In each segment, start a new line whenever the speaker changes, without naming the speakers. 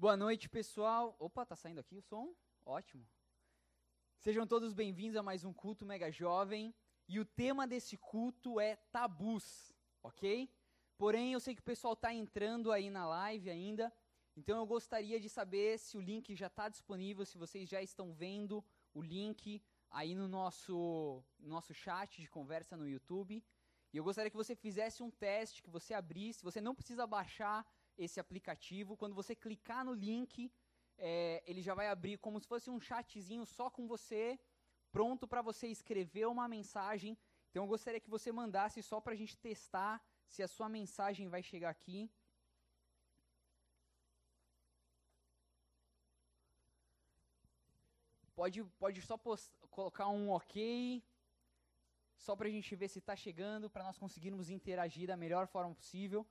Boa noite, pessoal. Opa, tá saindo aqui o som? Ótimo. Sejam todos bem-vindos a mais um culto mega jovem. E o tema desse culto é tabus, ok? Porém, eu sei que o pessoal está entrando aí na live ainda, então eu gostaria de saber se o link já está disponível, se vocês já estão vendo o link aí no nosso, nosso chat de conversa no YouTube. E eu gostaria que você fizesse um teste, que você abrisse. Você não precisa baixar esse aplicativo. Quando você clicar no link, é, ele já vai abrir como se fosse um chatzinho só com você, pronto para você escrever uma mensagem. Então eu gostaria que você mandasse só para a gente testar se a sua mensagem vai chegar aqui. Pode, pode só colocar um ok, só para a gente ver se está chegando, para nós conseguirmos interagir da melhor forma possível.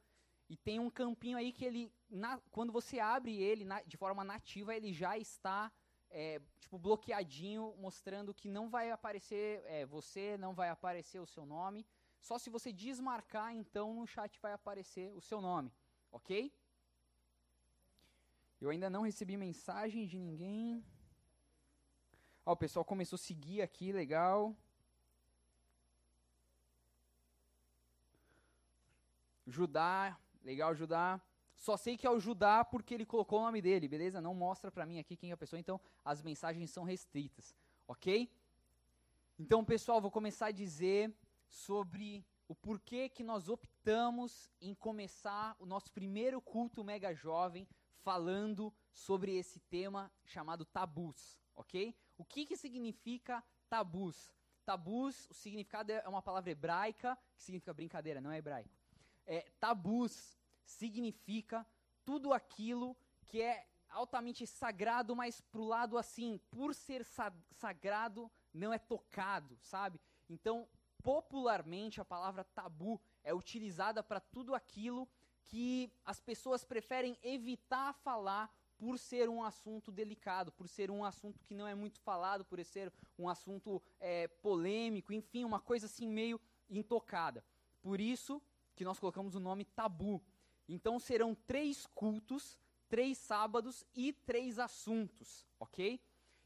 E tem um campinho aí que ele, na, quando você abre ele na, de forma nativa, ele já está é, tipo bloqueadinho, mostrando que não vai aparecer é, você, não vai aparecer o seu nome. Só se você desmarcar, então no chat vai aparecer o seu nome, ok? Eu ainda não recebi mensagem de ninguém. Ó, o pessoal começou a seguir aqui, legal. Judá, Legal, Judá. Só sei que é o Judá porque ele colocou o nome dele, beleza? Não mostra para mim aqui quem é a pessoa, então as mensagens são restritas, ok? Então, pessoal, vou começar a dizer sobre o porquê que nós optamos em começar o nosso primeiro culto mega jovem falando sobre esse tema chamado tabus, ok? O que, que significa tabus? Tabus, o significado é uma palavra hebraica, que significa brincadeira, não é hebraico é, tabus significa tudo aquilo que é altamente sagrado, mas pro lado assim, por ser sa sagrado, não é tocado, sabe? Então, popularmente, a palavra tabu é utilizada para tudo aquilo que as pessoas preferem evitar falar por ser um assunto delicado, por ser um assunto que não é muito falado, por ser um assunto é, polêmico, enfim, uma coisa assim meio intocada. Por isso, que nós colocamos o nome tabu. Então serão três cultos, três sábados e três assuntos, ok?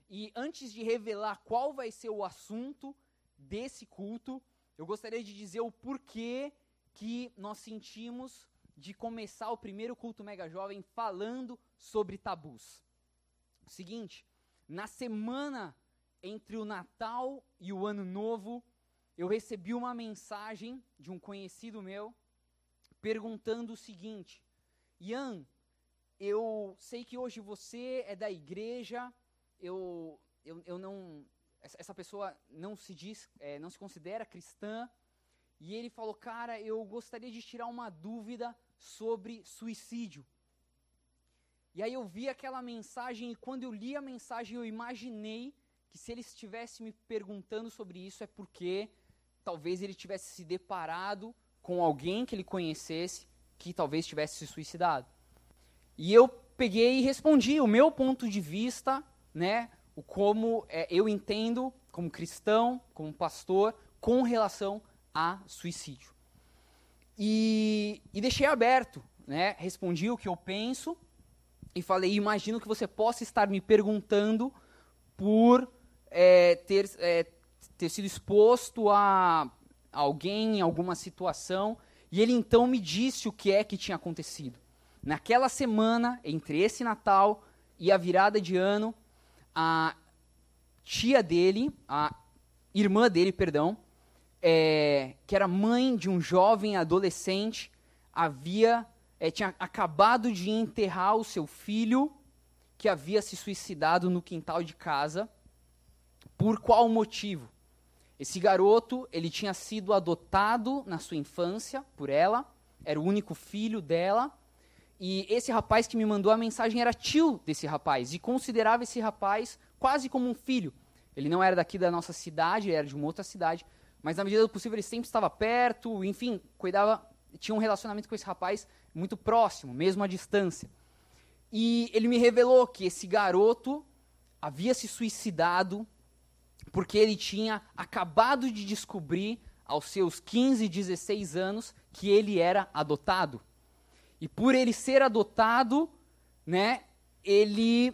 E antes de revelar qual vai ser o assunto desse culto, eu gostaria de dizer o porquê que nós sentimos de começar o primeiro culto mega jovem falando sobre tabus. Seguinte, na semana entre o Natal e o Ano Novo, eu recebi uma mensagem de um conhecido meu perguntando o seguinte: Ian, eu sei que hoje você é da igreja, eu, eu, eu não. Essa pessoa não se diz, é, não se considera cristã, e ele falou: Cara, eu gostaria de tirar uma dúvida sobre suicídio. E aí eu vi aquela mensagem, e quando eu li a mensagem, eu imaginei que se ele estivesse me perguntando sobre isso é porque talvez ele tivesse se deparado com alguém que ele conhecesse que talvez tivesse se suicidado. E eu peguei e respondi o meu ponto de vista, né, o como é, eu entendo como cristão, como pastor, com relação a suicídio. E, e deixei aberto, né, respondi o que eu penso e falei, imagino que você possa estar me perguntando por é, ter, é, ter sido exposto a alguém em alguma situação, e ele então me disse o que é que tinha acontecido. Naquela semana, entre esse Natal e a virada de ano, a tia dele, a irmã dele, perdão, é, que era mãe de um jovem adolescente, havia é, tinha acabado de enterrar o seu filho que havia se suicidado no quintal de casa. Por qual motivo? Esse garoto, ele tinha sido adotado na sua infância por ela, era o único filho dela, e esse rapaz que me mandou a mensagem era tio desse rapaz, e considerava esse rapaz quase como um filho. Ele não era daqui da nossa cidade, era de uma outra cidade, mas na medida do possível ele sempre estava perto, enfim, cuidava, tinha um relacionamento com esse rapaz muito próximo, mesmo à distância. E ele me revelou que esse garoto havia se suicidado porque ele tinha acabado de descobrir, aos seus 15, 16 anos, que ele era adotado. E por ele ser adotado, né, ele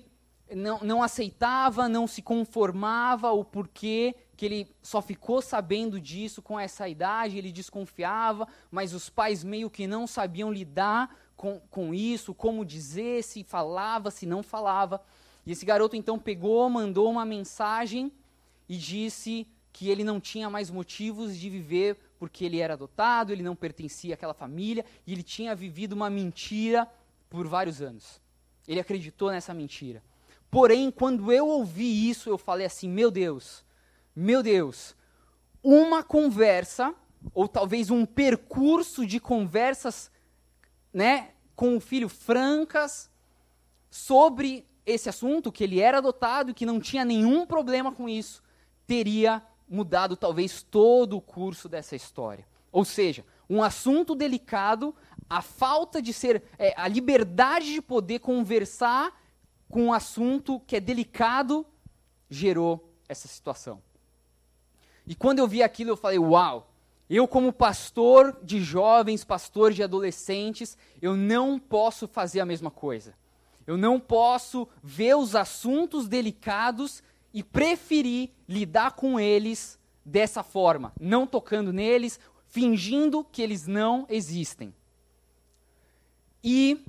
não, não aceitava, não se conformava, o porquê que ele só ficou sabendo disso com essa idade, ele desconfiava, mas os pais meio que não sabiam lidar com, com isso, como dizer, se falava, se não falava. E esse garoto então pegou, mandou uma mensagem e disse que ele não tinha mais motivos de viver porque ele era adotado, ele não pertencia àquela família e ele tinha vivido uma mentira por vários anos. Ele acreditou nessa mentira. Porém, quando eu ouvi isso, eu falei assim: meu Deus, meu Deus, uma conversa, ou talvez um percurso de conversas né, com o filho francas sobre esse assunto, que ele era adotado e que não tinha nenhum problema com isso, teria mudado talvez todo o curso dessa história. Ou seja, um assunto delicado, a falta de ser, é, a liberdade de poder conversar com um assunto que é delicado, gerou essa situação. E quando eu vi aquilo, eu falei: Uau! Eu, como pastor de jovens, pastor de adolescentes, eu não posso fazer a mesma coisa. Eu não posso ver os assuntos delicados e preferir lidar com eles dessa forma, não tocando neles, fingindo que eles não existem. E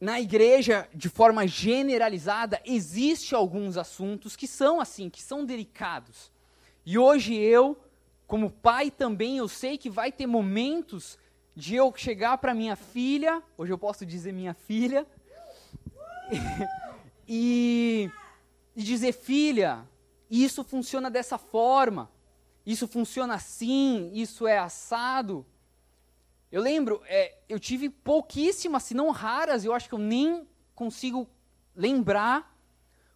na igreja, de forma generalizada, existe alguns assuntos que são assim, que são delicados. E hoje eu, como pai também, eu sei que vai ter momentos de eu chegar para minha filha, hoje eu posso dizer minha filha, e, e dizer, filha, isso funciona dessa forma, isso funciona assim, isso é assado. Eu lembro, é, eu tive pouquíssimas, se não raras, eu acho que eu nem consigo lembrar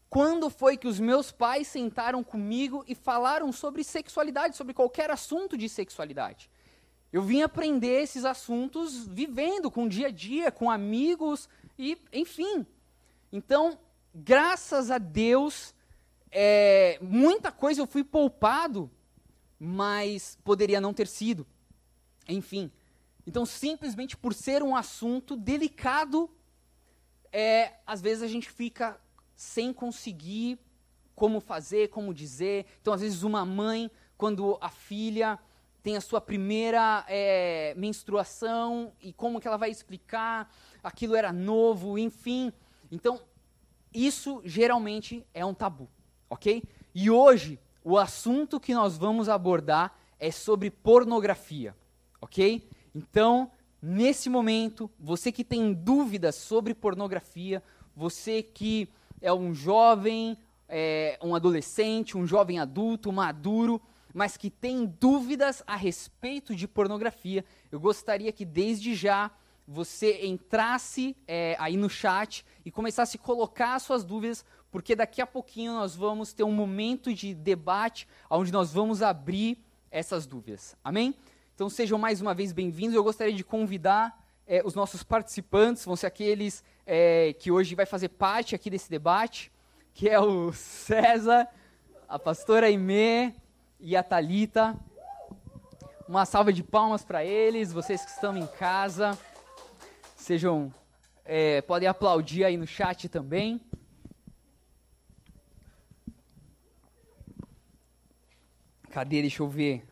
quando foi que os meus pais sentaram comigo e falaram sobre sexualidade, sobre qualquer assunto de sexualidade. Eu vim aprender esses assuntos vivendo, com o dia a dia, com amigos e, enfim. Então, graças a Deus, é, muita coisa eu fui poupado, mas poderia não ter sido. Enfim. Então, simplesmente por ser um assunto delicado, é, às vezes a gente fica sem conseguir como fazer, como dizer. Então, às vezes, uma mãe, quando a filha tem a sua primeira é, menstruação e como que ela vai explicar, aquilo era novo, enfim. Então, isso geralmente é um tabu, ok? E hoje, o assunto que nós vamos abordar é sobre pornografia, ok? Então, nesse momento, você que tem dúvidas sobre pornografia, você que é um jovem, é, um adolescente, um jovem adulto, maduro, mas que tem dúvidas a respeito de pornografia, eu gostaria que desde já você entrasse é, aí no chat e começasse a colocar suas dúvidas, porque daqui a pouquinho nós vamos ter um momento de debate onde nós vamos abrir essas dúvidas. Amém? Então sejam mais uma vez bem-vindos. Eu gostaria de convidar é, os nossos participantes, vão ser aqueles é, que hoje vai fazer parte aqui desse debate, que é o César, a pastora Aimee e a Talita. Uma salva de palmas para eles, vocês que estão em casa. Sejam, é, podem aplaudir aí no chat também. Cadê? Deixa eu ver.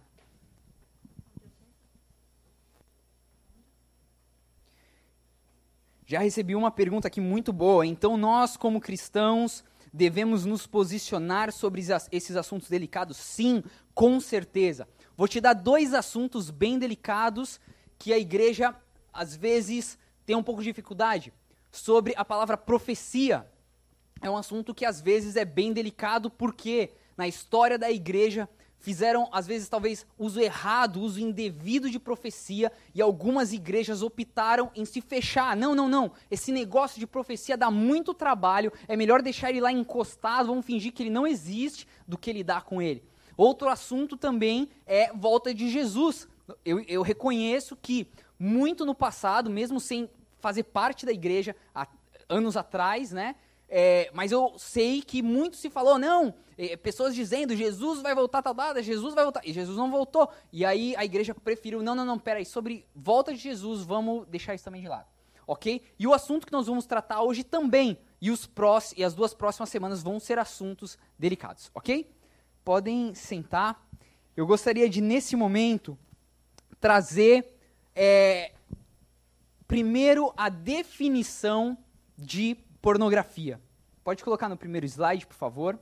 Já recebi uma pergunta aqui muito boa. Então, nós, como cristãos, devemos nos posicionar sobre esses assuntos delicados? Sim, com certeza. Vou te dar dois assuntos bem delicados que a igreja, às vezes, tem um pouco de dificuldade. Sobre a palavra profecia. É um assunto que, às vezes, é bem delicado, porque na história da igreja fizeram, às vezes, talvez, uso errado, uso indevido de profecia, e algumas igrejas optaram em se fechar. Não, não, não. Esse negócio de profecia dá muito trabalho, é melhor deixar ele lá encostado, vamos fingir que ele não existe, do que lidar com ele. Outro assunto também é volta de Jesus. Eu, eu reconheço que, muito no passado, mesmo sem fazer parte da igreja, há anos atrás, né? É, mas eu sei que muito se falou, não, é, pessoas dizendo, Jesus vai voltar tal data, Jesus vai voltar, e Jesus não voltou. E aí a igreja preferiu, não, não, não, peraí, sobre volta de Jesus, vamos deixar isso também de lado. ok? E o assunto que nós vamos tratar hoje também, e, os prós, e as duas próximas semanas vão ser assuntos delicados, ok? Podem sentar. Eu gostaria de, nesse momento, trazer é, primeiro a definição de pornografia. Pode colocar no primeiro slide, por favor.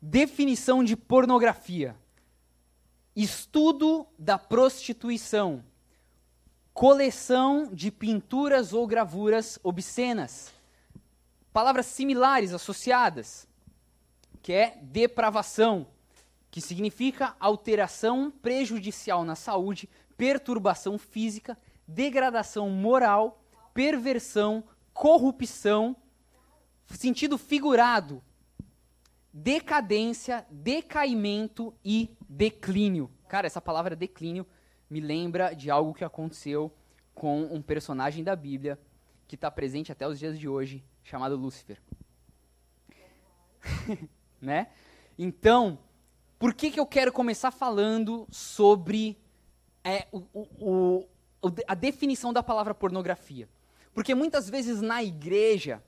Definição de pornografia: estudo da prostituição, coleção de pinturas ou gravuras obscenas. Palavras similares associadas, que é depravação, que significa alteração prejudicial na saúde, perturbação física, degradação moral, perversão, corrupção, sentido figurado, decadência, decaimento e declínio. Cara, essa palavra declínio me lembra de algo que aconteceu com um personagem da Bíblia que está presente até os dias de hoje, chamado Lúcifer. né? Então, por que, que eu quero começar falando sobre é, o, o, o, a definição da palavra pornografia? Porque muitas vezes na igreja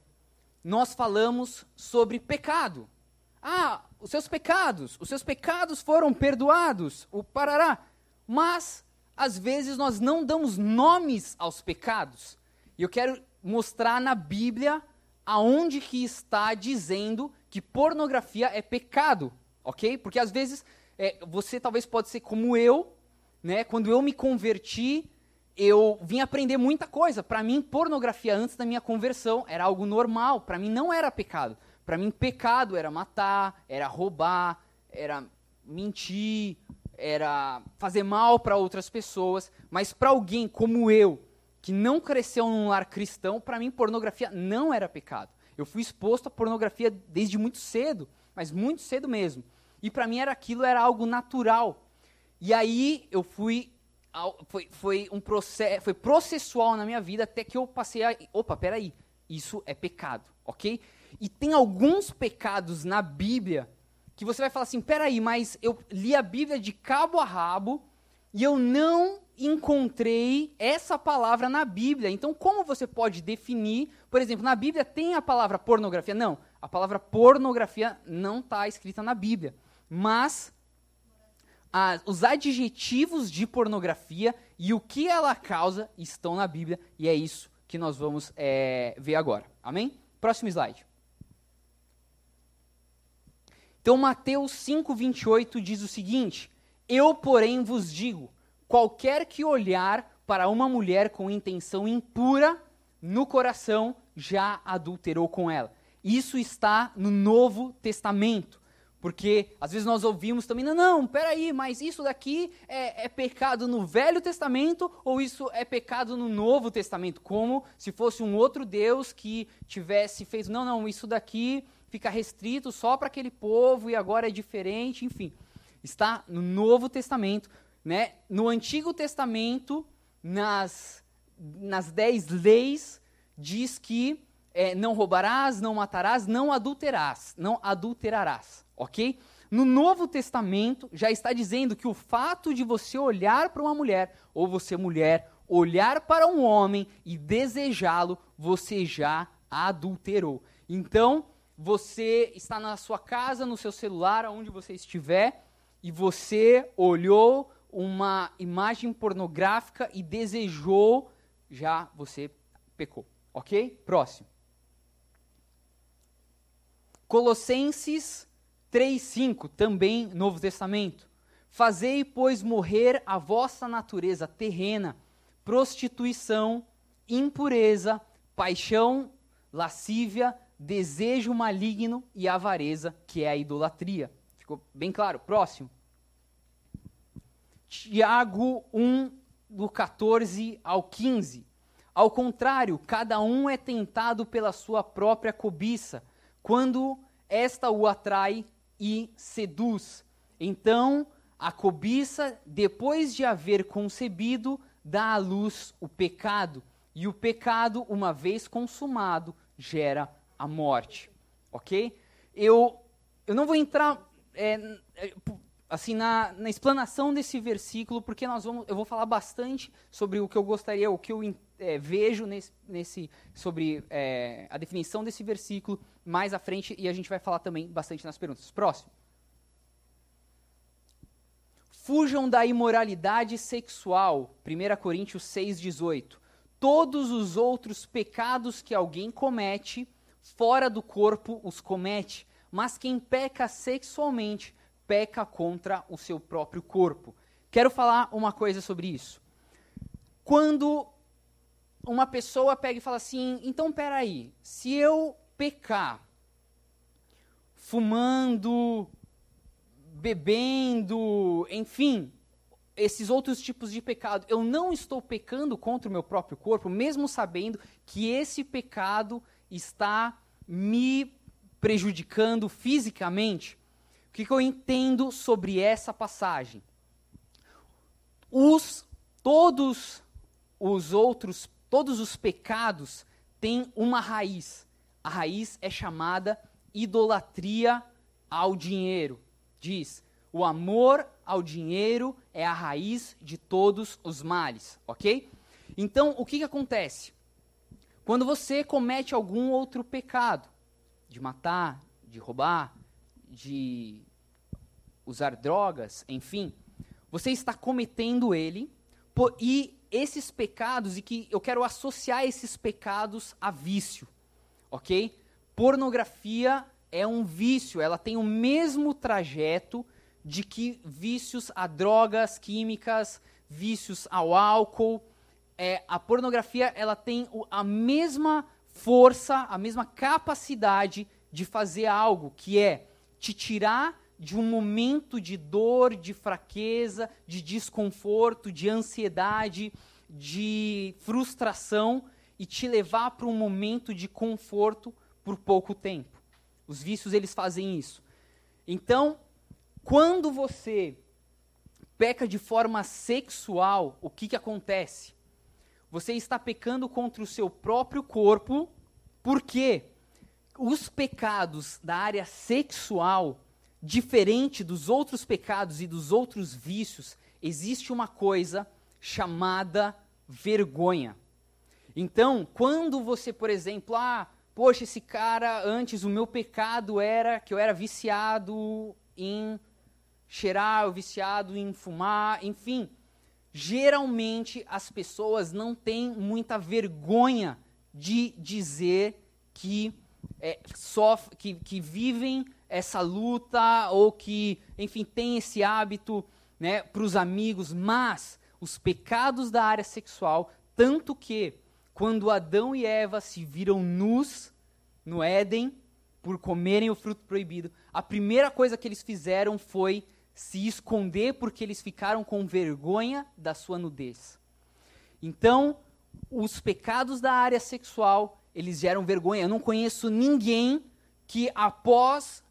nós falamos sobre pecado. Ah, os seus pecados, os seus pecados foram perdoados, o parará. Mas, às vezes, nós não damos nomes aos pecados. E eu quero mostrar na Bíblia aonde que está dizendo que pornografia é pecado, ok? Porque às vezes é, você talvez pode ser como eu, né? Quando eu me converti, eu vim aprender muita coisa. Para mim, pornografia antes da minha conversão era algo normal. Para mim, não era pecado. Para mim, pecado era matar, era roubar, era mentir, era fazer mal para outras pessoas. Mas para alguém como eu, que não cresceu num lar cristão, para mim, pornografia não era pecado. Eu fui exposto à pornografia desde muito cedo, mas muito cedo mesmo. E para mim era aquilo era algo natural. E aí eu fui foi, foi um processo, foi processual na minha vida até que eu passei a, opa, peraí, isso é pecado, ok? E tem alguns pecados na Bíblia que você vai falar assim: peraí, mas eu li a Bíblia de cabo a rabo e eu não encontrei essa palavra na Bíblia. Então, como você pode definir? Por exemplo, na Bíblia tem a palavra pornografia? Não, a palavra pornografia não está escrita na Bíblia. Mas a, os adjetivos de pornografia e o que ela causa estão na Bíblia. E é isso que nós vamos é, ver agora. Amém? Próximo slide. Então, Mateus 5,28 diz o seguinte: Eu, porém, vos digo: qualquer que olhar para uma mulher com intenção impura no coração já adulterou com ela. Isso está no Novo Testamento. Porque às vezes nós ouvimos também, não, não, peraí, mas isso daqui é, é, pecado no Velho Testamento ou isso é pecado no Novo Testamento? Como se fosse um outro Deus que tivesse feito, não, não, isso daqui fica restrito só para aquele povo e agora é diferente, enfim. Está no Novo Testamento, né? No Antigo Testamento, nas, nas dez leis, diz que é, não roubarás, não matarás, não adulterarás, não adulterarás, ok? No Novo Testamento já está dizendo que o fato de você olhar para uma mulher, ou você mulher, olhar para um homem e desejá-lo, você já adulterou. Então, você está na sua casa, no seu celular, aonde você estiver, e você olhou uma imagem pornográfica e desejou, já você pecou. Ok? Próximo. Colossenses 3,5, também Novo Testamento. Fazei, pois, morrer a vossa natureza terrena, prostituição, impureza, paixão, lascívia, desejo maligno e avareza, que é a idolatria. Ficou bem claro? Próximo. Tiago 1, do 14 ao 15. Ao contrário, cada um é tentado pela sua própria cobiça, quando esta o atrai e seduz. Então, a cobiça, depois de haver concebido, dá à luz o pecado, e o pecado, uma vez consumado, gera a morte. Ok? Eu, eu não vou entrar. É, é assim, na, na explanação desse versículo, porque nós vamos, eu vou falar bastante sobre o que eu gostaria, o que eu é, vejo nesse, nesse sobre é, a definição desse versículo mais à frente, e a gente vai falar também bastante nas perguntas. Próximo. Fujam da imoralidade sexual, 1 Coríntios 6,18. Todos os outros pecados que alguém comete, fora do corpo os comete, mas quem peca sexualmente peca contra o seu próprio corpo. Quero falar uma coisa sobre isso. Quando uma pessoa pega e fala assim: então peraí, se eu pecar fumando, bebendo, enfim, esses outros tipos de pecado, eu não estou pecando contra o meu próprio corpo, mesmo sabendo que esse pecado está me prejudicando fisicamente? O que, que eu entendo sobre essa passagem? Os, todos os outros, todos os pecados têm uma raiz. A raiz é chamada idolatria ao dinheiro. Diz: o amor ao dinheiro é a raiz de todos os males, ok? Então, o que, que acontece? Quando você comete algum outro pecado, de matar, de roubar, de usar drogas, enfim, você está cometendo ele, e esses pecados, e que eu quero associar esses pecados a vício, ok? Pornografia é um vício, ela tem o mesmo trajeto de que vícios a drogas químicas, vícios ao álcool. É, a pornografia ela tem a mesma força, a mesma capacidade de fazer algo, que é te tirar de um momento de dor, de fraqueza, de desconforto, de ansiedade, de frustração e te levar para um momento de conforto por pouco tempo. Os vícios eles fazem isso. Então, quando você peca de forma sexual, o que, que acontece? Você está pecando contra o seu próprio corpo, porque os pecados da área sexual, diferente dos outros pecados e dos outros vícios, existe uma coisa chamada vergonha. Então, quando você, por exemplo, ah, poxa, esse cara, antes o meu pecado era que eu era viciado em cheirar, eu viciado em fumar, enfim. Geralmente as pessoas não têm muita vergonha de dizer que é, sofre, que, que vivem essa luta ou que, enfim, tem esse hábito né, para os amigos, mas os pecados da área sexual, tanto que quando Adão e Eva se viram nus no Éden por comerem o fruto proibido, a primeira coisa que eles fizeram foi se esconder porque eles ficaram com vergonha da sua nudez. Então, os pecados da área sexual eles geram vergonha. Eu não conheço ninguém que após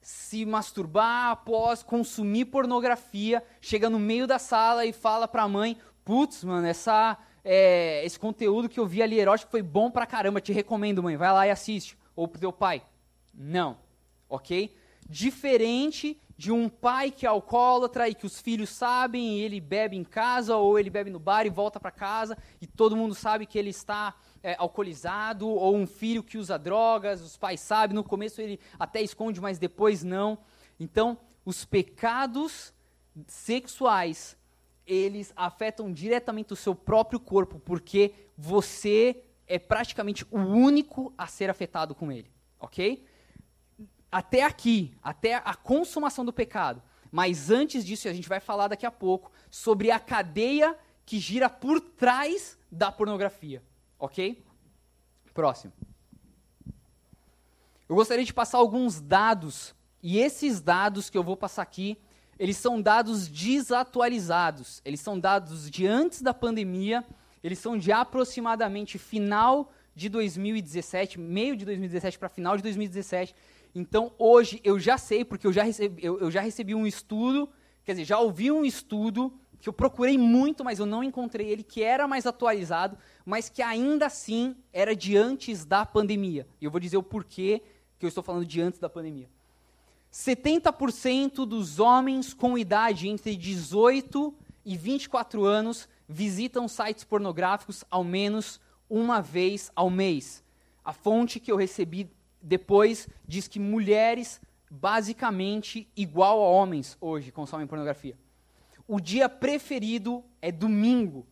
se masturbar, após consumir pornografia, chega no meio da sala e fala para a mãe: "Putz, mano, essa é, esse conteúdo que eu vi ali erótico foi bom pra caramba, te recomendo, mãe, vai lá e assiste." Ou pro teu pai. Não. OK? Diferente de um pai que é alcoólatra e que os filhos sabem e ele bebe em casa ou ele bebe no bar e volta para casa e todo mundo sabe que ele está é, alcoolizado ou um filho que usa drogas, os pais sabem, no começo ele até esconde, mas depois não. Então, os pecados sexuais, eles afetam diretamente o seu próprio corpo, porque você é praticamente o único a ser afetado com ele, ok? Até aqui, até a consumação do pecado. Mas antes disso, a gente vai falar daqui a pouco sobre a cadeia que gira por trás da pornografia. Ok? Próximo. Eu gostaria de passar alguns dados, e esses dados que eu vou passar aqui, eles são dados desatualizados. Eles são dados de antes da pandemia, eles são de aproximadamente final de 2017, meio de 2017 para final de 2017. Então, hoje eu já sei, porque eu já, recebi, eu, eu já recebi um estudo, quer dizer, já ouvi um estudo que eu procurei muito, mas eu não encontrei ele, que era mais atualizado, mas que ainda assim era de antes da pandemia. E eu vou dizer o porquê que eu estou falando de antes da pandemia. 70% dos homens com idade entre 18 e 24 anos visitam sites pornográficos ao menos uma vez ao mês. A fonte que eu recebi depois diz que mulheres, basicamente igual a homens hoje, consomem pornografia. O dia preferido é domingo.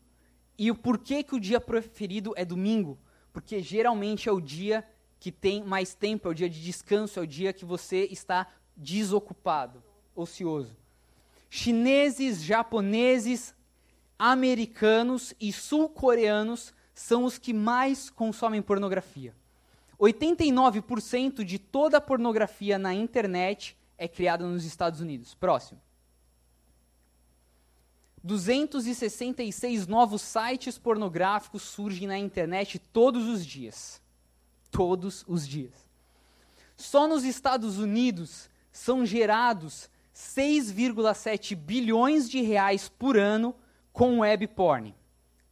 E o porquê que o dia preferido é domingo? Porque geralmente é o dia que tem mais tempo, é o dia de descanso, é o dia que você está desocupado, ocioso. Chineses, japoneses, americanos e sul-coreanos são os que mais consomem pornografia. 89% de toda a pornografia na internet é criada nos Estados Unidos. Próximo. 266 novos sites pornográficos surgem na internet todos os dias. Todos os dias. Só nos Estados Unidos são gerados 6,7 bilhões de reais por ano com web porn,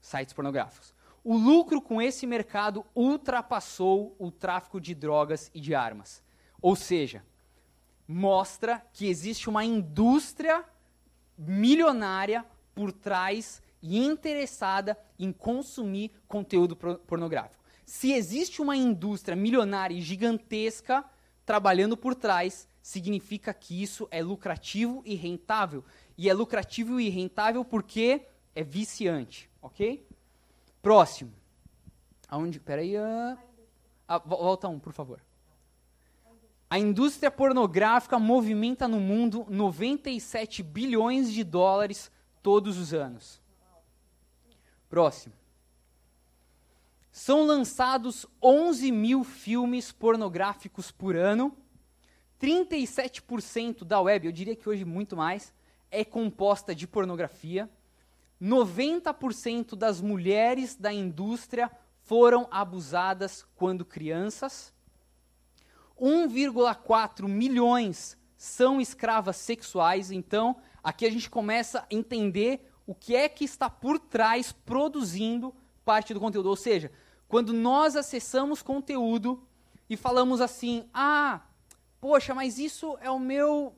sites pornográficos. O lucro com esse mercado ultrapassou o tráfico de drogas e de armas. Ou seja, mostra que existe uma indústria milionária por trás e interessada em consumir conteúdo pornográfico. Se existe uma indústria milionária e gigantesca trabalhando por trás, significa que isso é lucrativo e rentável. E é lucrativo e rentável porque é viciante, ok? Próximo. Aonde? Peraí. Uh... Ah, volta um, por favor. A indústria pornográfica movimenta no mundo 97 bilhões de dólares todos os anos. Próximo. São lançados 11 mil filmes pornográficos por ano 37% da web, eu diria que hoje muito mais, é composta de pornografia. 90% das mulheres da indústria foram abusadas quando crianças. 1,4 milhões são escravas sexuais. Então, aqui a gente começa a entender o que é que está por trás produzindo parte do conteúdo. Ou seja, quando nós acessamos conteúdo e falamos assim: ah, poxa, mas isso é o meu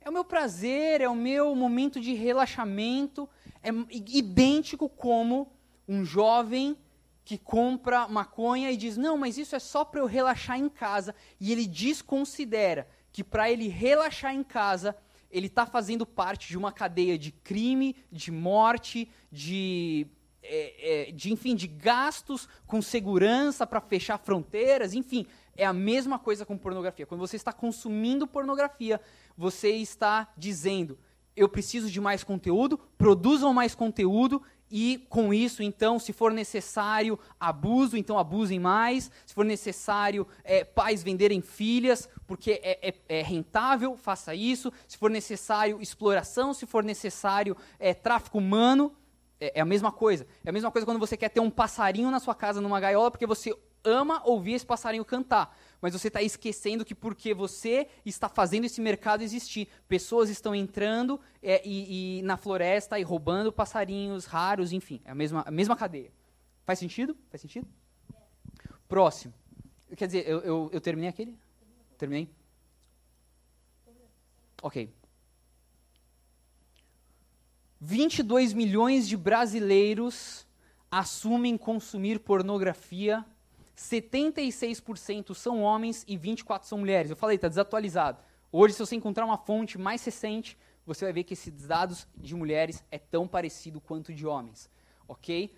é o meu prazer, é o meu momento de relaxamento, é idêntico como um jovem que compra maconha e diz: "Não, mas isso é só para eu relaxar em casa", e ele desconsidera que para ele relaxar em casa, ele está fazendo parte de uma cadeia de crime, de morte, de é, é, de enfim de gastos com segurança para fechar fronteiras, enfim, é a mesma coisa com pornografia. Quando você está consumindo pornografia, você está dizendo: eu preciso de mais conteúdo, produzam mais conteúdo e com isso, então, se for necessário abuso, então abusem mais. Se for necessário é, pais venderem filhas, porque é, é, é, rentável, faça isso. Se for necessário exploração, se for necessário é, tráfico humano, é, é a mesma coisa. É a mesma coisa quando você quer ter um passarinho na sua casa numa gaiola, porque você ama ouvir esse passarinho cantar, mas você está esquecendo que porque você está fazendo esse mercado existir, pessoas estão entrando é, e, e, na floresta e roubando passarinhos raros, enfim, é a mesma, a mesma cadeia. Faz sentido? Faz sentido? Próximo. Quer dizer, eu, eu, eu terminei aquele? Terminei? Ok. 22 milhões de brasileiros assumem consumir pornografia 76% são homens e 24% são mulheres. Eu falei, está desatualizado. Hoje, se você encontrar uma fonte mais recente, você vai ver que esses dados de mulheres é tão parecido quanto de homens. Ok?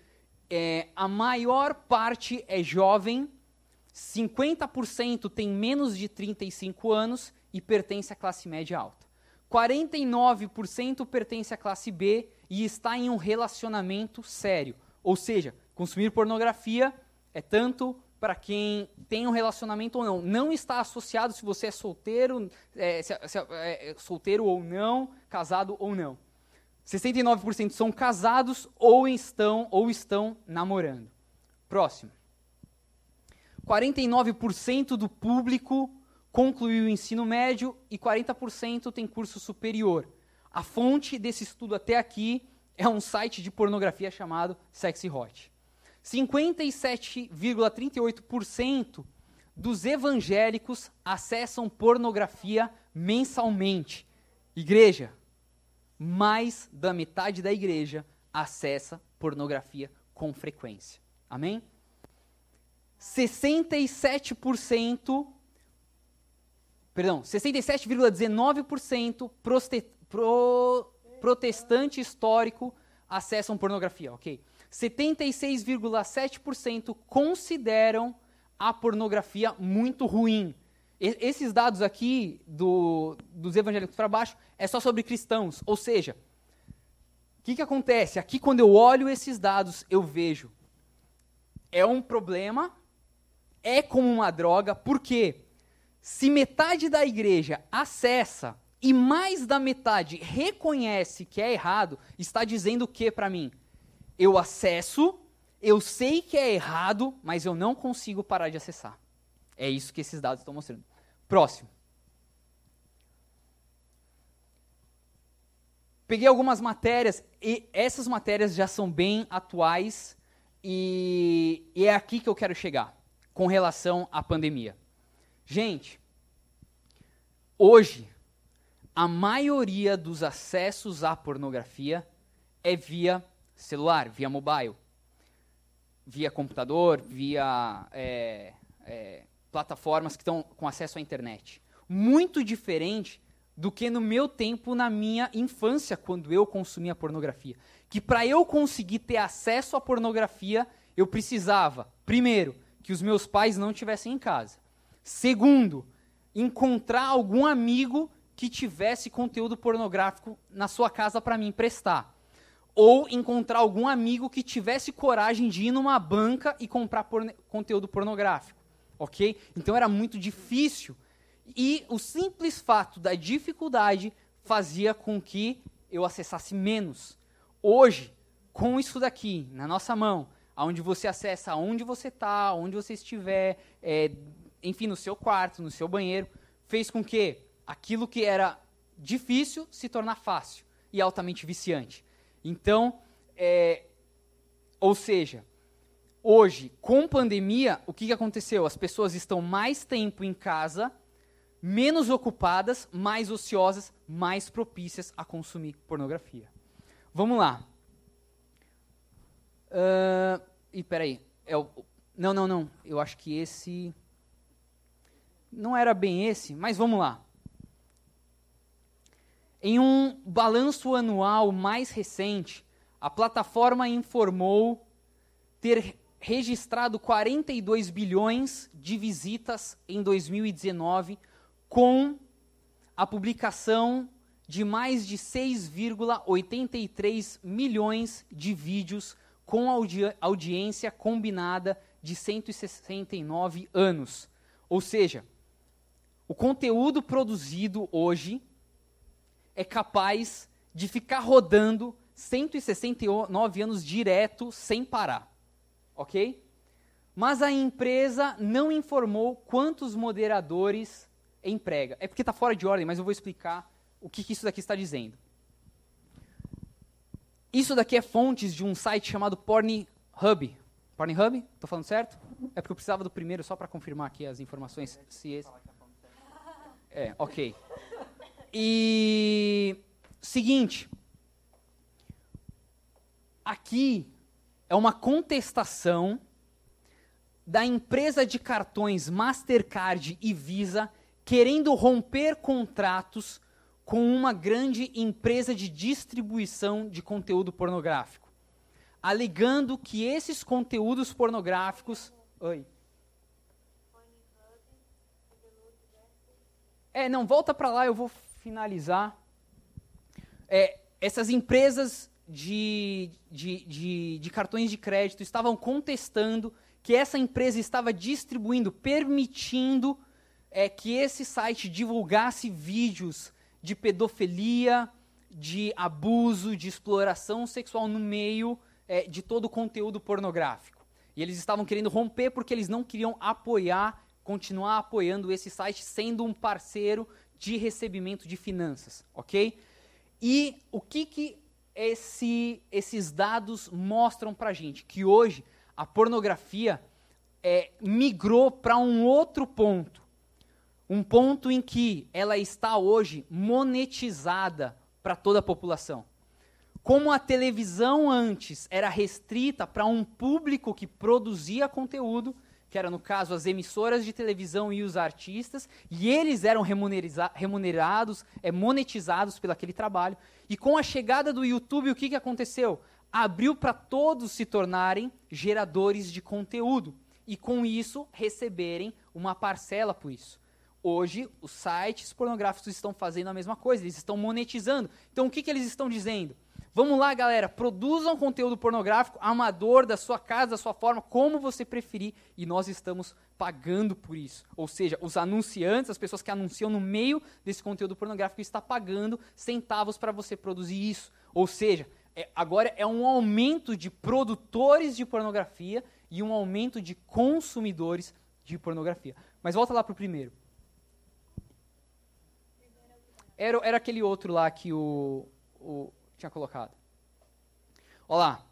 É, a maior parte é jovem, 50% tem menos de 35 anos e pertence à classe média alta. 49% pertence à classe B e está em um relacionamento sério. Ou seja, consumir pornografia é tanto para quem tem um relacionamento ou não. Não está associado se você é solteiro, é, se, se, é, é solteiro ou não, casado ou não. 69% são casados ou estão ou estão namorando. Próximo. 49% do público concluiu o ensino médio e 40% tem curso superior. A fonte desse estudo até aqui é um site de pornografia chamado Sexy Hot. 57,38% dos evangélicos acessam pornografia mensalmente. Igreja, mais da metade da igreja acessa pornografia com frequência. Amém? 67%, perdão, 67,19% pro, protestante histórico acessam pornografia, ok? 76,7% consideram a pornografia muito ruim. E, esses dados aqui do, dos evangélicos para baixo é só sobre cristãos, ou seja, o que, que acontece? Aqui, quando eu olho esses dados, eu vejo é um problema, é como uma droga, porque se metade da igreja acessa e mais da metade reconhece que é errado, está dizendo o que para mim? Eu acesso, eu sei que é errado, mas eu não consigo parar de acessar. É isso que esses dados estão mostrando. Próximo. Peguei algumas matérias e essas matérias já são bem atuais e, e é aqui que eu quero chegar com relação à pandemia. Gente, hoje a maioria dos acessos à pornografia é via celular, via mobile, via computador, via é, é, plataformas que estão com acesso à internet. Muito diferente do que no meu tempo, na minha infância, quando eu consumia pornografia. Que para eu conseguir ter acesso à pornografia, eu precisava, primeiro, que os meus pais não estivessem em casa. Segundo, encontrar algum amigo que tivesse conteúdo pornográfico na sua casa para me emprestar. Ou encontrar algum amigo que tivesse coragem de ir numa banca e comprar conteúdo pornográfico ok? Então era muito difícil. E o simples fato da dificuldade fazia com que eu acessasse menos. Hoje, com isso daqui na nossa mão, onde você acessa onde você está, onde você estiver, é, enfim, no seu quarto, no seu banheiro, fez com que aquilo que era difícil se tornar fácil e altamente viciante. Então, é, ou seja, Hoje, com pandemia, o que, que aconteceu? As pessoas estão mais tempo em casa, menos ocupadas, mais ociosas, mais propícias a consumir pornografia. Vamos lá. Uh, e peraí. É o, não, não, não. Eu acho que esse. Não era bem esse, mas vamos lá. Em um balanço anual mais recente, a plataforma informou ter registrado 42 bilhões de visitas em 2019, com a publicação de mais de 6,83 milhões de vídeos com audi audiência combinada de 169 anos. Ou seja, o conteúdo produzido hoje é capaz de ficar rodando 169 anos direto sem parar ok? Mas a empresa não informou quantos moderadores emprega. É porque está fora de ordem, mas eu vou explicar o que, que isso daqui está dizendo. Isso daqui é fontes de um site chamado Pornhub. Pornhub? Estou falando certo? É porque eu precisava do primeiro só para confirmar aqui as informações. Se esse... É, ok. E seguinte, aqui é uma contestação da empresa de cartões Mastercard e Visa querendo romper contratos com uma grande empresa de distribuição de conteúdo pornográfico, alegando que esses conteúdos pornográficos. Oi. É, não, volta para lá, eu vou finalizar. É, essas empresas de, de, de, de cartões de crédito estavam contestando que essa empresa estava distribuindo, permitindo é, que esse site divulgasse vídeos de pedofilia, de abuso, de exploração sexual no meio é, de todo o conteúdo pornográfico. E eles estavam querendo romper porque eles não queriam apoiar, continuar apoiando esse site, sendo um parceiro de recebimento de finanças, ok? E o que, que esse, esses dados mostram para gente que hoje a pornografia é, migrou para um outro ponto. um ponto em que ela está hoje monetizada para toda a população. Como a televisão antes era restrita para um público que produzia conteúdo, que era no caso as emissoras de televisão e os artistas, e eles eram remunerados, é, monetizados pelo aquele trabalho. E com a chegada do YouTube, o que, que aconteceu? Abriu para todos se tornarem geradores de conteúdo e com isso receberem uma parcela por isso. Hoje, os sites pornográficos estão fazendo a mesma coisa, eles estão monetizando. Então, o que, que eles estão dizendo? Vamos lá, galera, produzam conteúdo pornográfico amador da sua casa, da sua forma, como você preferir, e nós estamos pagando por isso. Ou seja, os anunciantes, as pessoas que anunciam no meio desse conteúdo pornográfico, estão pagando centavos para você produzir isso. Ou seja, é, agora é um aumento de produtores de pornografia e um aumento de consumidores de pornografia. Mas volta lá para o primeiro. Era, era aquele outro lá que o, o tinha colocado. Olha lá.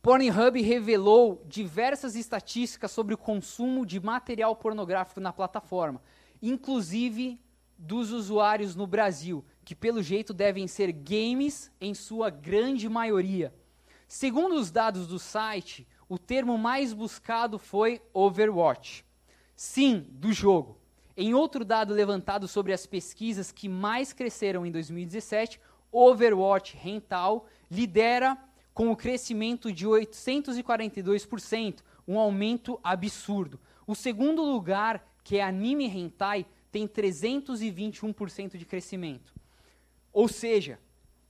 Pornhub revelou diversas estatísticas sobre o consumo de material pornográfico na plataforma, inclusive dos usuários no Brasil, que pelo jeito devem ser games em sua grande maioria. Segundo os dados do site, o termo mais buscado foi Overwatch. Sim, do jogo. Em outro dado levantado sobre as pesquisas que mais cresceram em 2017, Overwatch Rental lidera com o crescimento de 842%, um aumento absurdo. O segundo lugar, que é Anime Hentai, tem 321% de crescimento. Ou seja,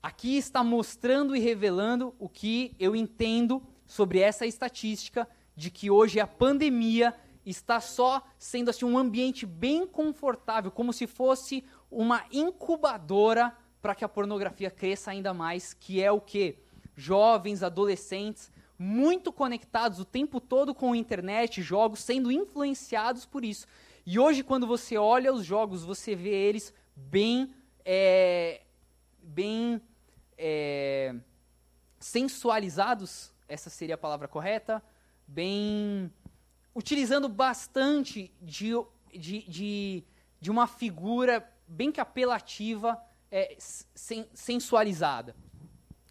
aqui está mostrando e revelando o que eu entendo sobre essa estatística de que hoje a pandemia está só sendo assim um ambiente bem confortável, como se fosse uma incubadora para que a pornografia cresça ainda mais, que é o que jovens, adolescentes, muito conectados o tempo todo com a internet, jogos sendo influenciados por isso. E hoje, quando você olha os jogos, você vê eles bem, é, bem é, sensualizados, essa seria a palavra correta, bem utilizando bastante de, de, de, de uma figura bem que apelativa, é, sen, sensualizada.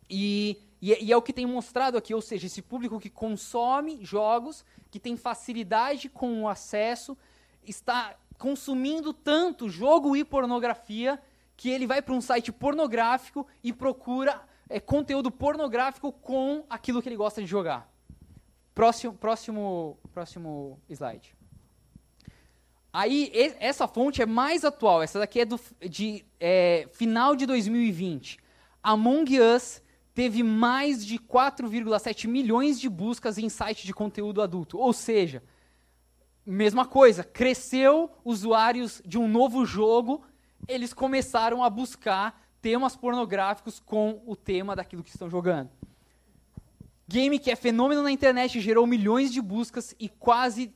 E, e, e, é o que tem mostrado aqui, ou seja, esse público que consome jogos, que tem facilidade com o acesso, está consumindo tanto jogo e pornografia que ele vai para um site pornográfico e procura é, conteúdo pornográfico com aquilo que ele gosta de jogar. Próximo, próximo, próximo slide. Aí, essa fonte é mais atual. Essa daqui é do de, é, final de 2020. Among Us teve mais de 4,7 milhões de buscas em site de conteúdo adulto. Ou seja, mesma coisa, cresceu usuários de um novo jogo, eles começaram a buscar temas pornográficos com o tema daquilo que estão jogando. Game que é fenômeno na internet, gerou milhões de buscas e quase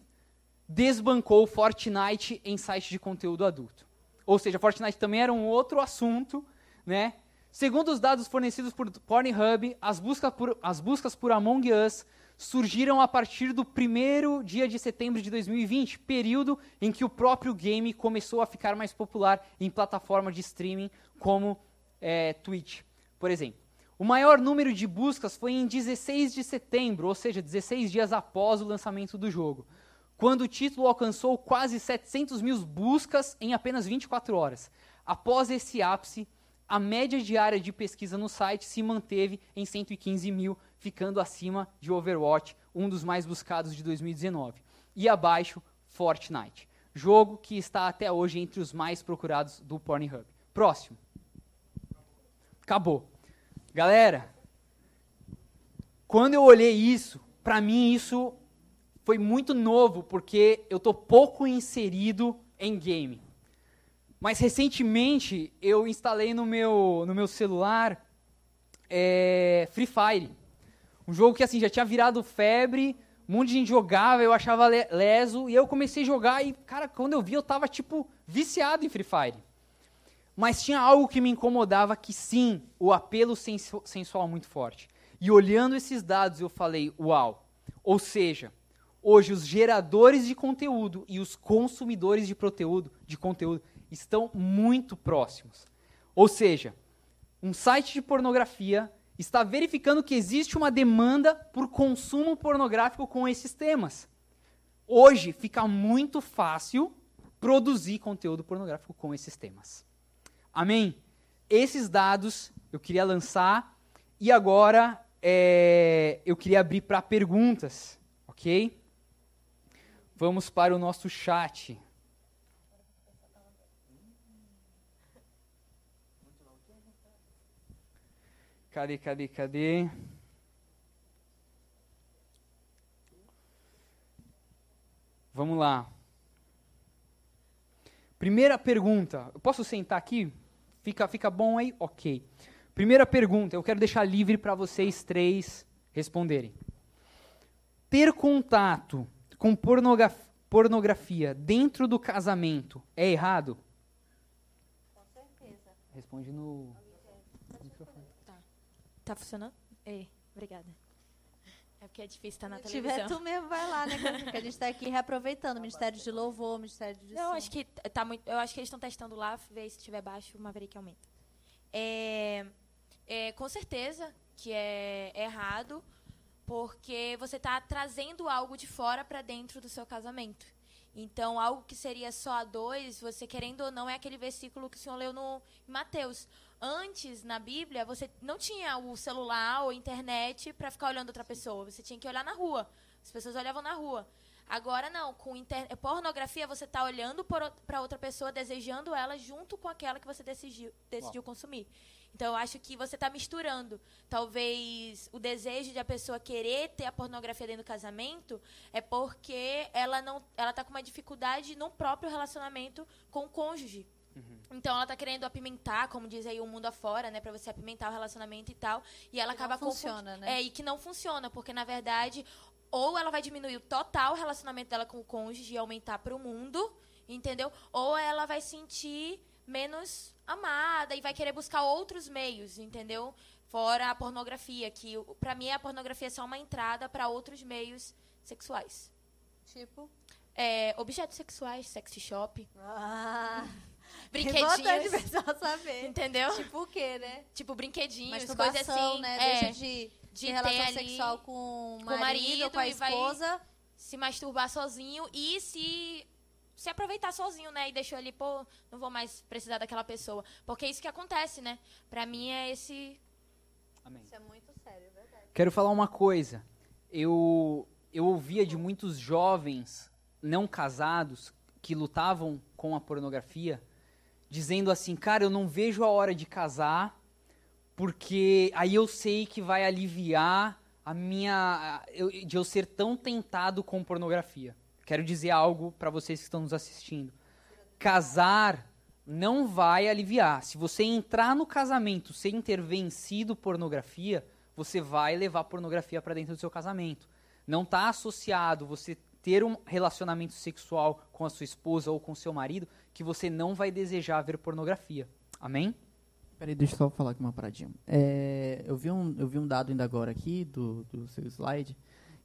desbancou Fortnite em site de conteúdo adulto. Ou seja, Fortnite também era um outro assunto, né? Segundo os dados fornecidos por Pornhub, as buscas por, as buscas por Among Us surgiram a partir do primeiro dia de setembro de 2020, período em que o próprio game começou a ficar mais popular em plataformas de streaming como é, Twitch, por exemplo. O maior número de buscas foi em 16 de setembro, ou seja, 16 dias após o lançamento do jogo, quando o título alcançou quase 700 mil buscas em apenas 24 horas. Após esse ápice, a média diária de pesquisa no site se manteve em 115 mil, ficando acima de Overwatch, um dos mais buscados de 2019, e abaixo Fortnite, jogo que está até hoje entre os mais procurados do Pornhub. Próximo. Acabou. Galera, quando eu olhei isso, para mim isso foi muito novo, porque eu tô pouco inserido em game. Mas recentemente eu instalei no meu, no meu celular é, Free Fire. Um jogo que assim já tinha virado febre, um monte de gente jogava, eu achava leso, e eu comecei a jogar e, cara, quando eu vi, eu tava, tipo, viciado em Free Fire. Mas tinha algo que me incomodava que sim, o apelo sensual muito forte. E olhando esses dados eu falei, uau. Ou seja, hoje os geradores de conteúdo e os consumidores de conteúdo, de conteúdo estão muito próximos. Ou seja, um site de pornografia está verificando que existe uma demanda por consumo pornográfico com esses temas. Hoje fica muito fácil produzir conteúdo pornográfico com esses temas. Amém? Esses dados eu queria lançar e agora é, eu queria abrir para perguntas, ok? Vamos para o nosso chat. Cadê, cadê, cadê? Vamos lá. Primeira pergunta. Eu posso sentar aqui? Fica, fica bom aí? Ok. Primeira pergunta, eu quero deixar livre para vocês três responderem. Ter contato com pornografia dentro do casamento é errado?
Com certeza.
Responde no.
Tá. Tá funcionando? É, obrigada. É porque é difícil estar na
Se
televisão.
tiver, tu mesmo vai lá, né? Porque a gente tá aqui reaproveitando. Ministério de Louvor, Ministério de
Não,
Som.
acho que tá muito. Eu acho que eles estão testando lá, ver se tiver baixo, o Maverick aumenta. É, é, com certeza que é errado, porque você está trazendo algo de fora para dentro do seu casamento. Então, algo que seria só a dois, você querendo ou não, é aquele versículo que o senhor leu no Mateus. Antes, na Bíblia, você não tinha o celular ou internet para ficar olhando outra pessoa. Você tinha que olhar na rua. As pessoas olhavam na rua. Agora não, com inter... pornografia você está olhando para outra pessoa, desejando ela junto com aquela que você decidiu, decidiu consumir. Então eu acho que você está misturando. Talvez o desejo de a pessoa querer ter a pornografia dentro do casamento é porque ela não, ela está com uma dificuldade no próprio relacionamento com o cônjuge. Então ela está querendo apimentar, como diz aí o mundo afora, né, para você apimentar o relacionamento e tal, e ela
Que
acaba
não funciona,
confundi-
né?
É, e que não funciona, porque na verdade ou ela vai diminuir o total relacionamento dela com o cônjuge e aumentar para o mundo, entendeu? Ou ela vai sentir menos amada e vai querer buscar outros meios, entendeu? Fora a pornografia, que pra mim a pornografia é só uma entrada para outros meios sexuais.
Tipo.
É, objetos sexuais, sexy shop,
Ah,
brinquedinhos,
Importante o pessoal saber.
entendeu?
Tipo o quê, né?
Tipo brinquedinhos, coisas assim.
né?
é,
Deixa de,
de
relação
ali
sexual com o
com o
marido,
marido
com a esposa.
se masturbar sozinho e se se aproveitar sozinho, né? E deixou ali, pô, não vou mais precisar daquela pessoa. Porque é isso que acontece, né? Pra mim é esse.
Amém.
Isso é muito sério, é verdade.
Quero falar uma coisa. Eu, eu ouvia de muitos jovens não casados que lutavam com a pornografia, dizendo assim, cara, eu não vejo a hora de casar, porque aí eu sei que vai aliviar a minha. a- eu- de eu ser tão tentado com pornografia. Quero dizer algo para vocês que estão nos assistindo. Casar não vai aliviar. Se você entrar no casamento sem ter vencido pornografia, você vai levar pornografia para dentro do seu casamento. Não está associado você ter um relacionamento sexual com a sua esposa ou com seu marido que você não vai desejar ver pornografia. Amém?
Peraí, deixa eu só falar aqui uma paradinha. É, eu, vi um, eu vi um dado ainda agora aqui do, do seu slide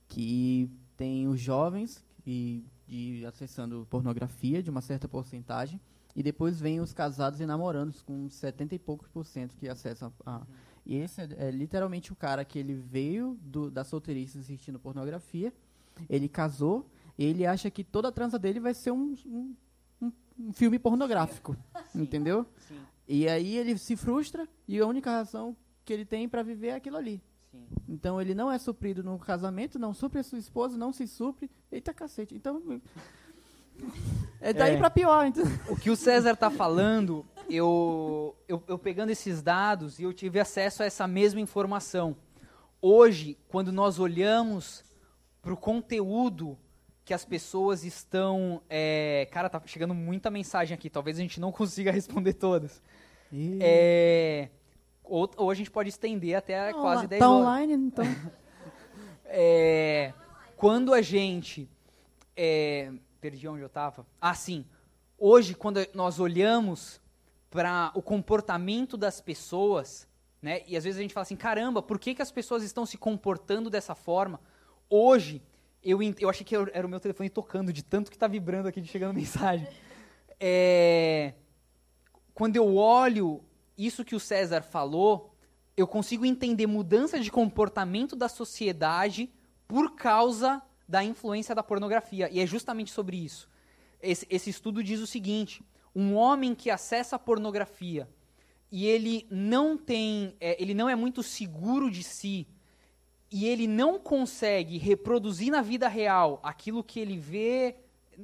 que tem os jovens e de acessando pornografia de uma certa porcentagem. E depois vem os casados e namorandos com 70 e poucos por cento que acessam a, e esse é, é literalmente o cara que ele veio do, da solteirice assistindo pornografia. Ele casou. E ele acha que toda a transa dele vai ser um, um, um- um filme pornográfico. Entendeu?
Sim,
e aí ele se frustra e a única razão que ele tem para viver é aquilo ali.
Sim.
Então ele não é suprido no casamento, não supre a sua esposa, não se supre. Eita cacete. Então. É daí
É.
pra pior. Então.
O que o César tá falando, eu, eu, eu pegando esses dados e eu tive acesso a essa mesma informação. Hoje, quando nós olhamos para o conteúdo que as pessoas estão. é, cara, tá chegando muita mensagem aqui, talvez a gente não consiga responder todas.
E-
É, ou, ou a gente pode estender até
Não,
quase
lá-
10
Tá
horas.
online, então.
É, quando a gente. é, perdi onde eu estava. Ah, sim. Hoje, quando nós olhamos para o comportamento das pessoas, né, e às vezes a gente fala assim: caramba, por que, que as pessoas estão se comportando dessa forma? Hoje, eu, eu achei que era o meu telefone tocando, de tanto que tá vibrando aqui, de chegando mensagem. É, quando eu olho isso que o César falou, eu consigo entender mudança de comportamento da sociedade por causa da influência da pornografia. E é justamente sobre isso. Esse, esse estudo diz o seguinte: um homem que acessa a pornografia e ele não tem, é, ele não é muito seguro de si e ele não consegue reproduzir na vida real aquilo que ele vê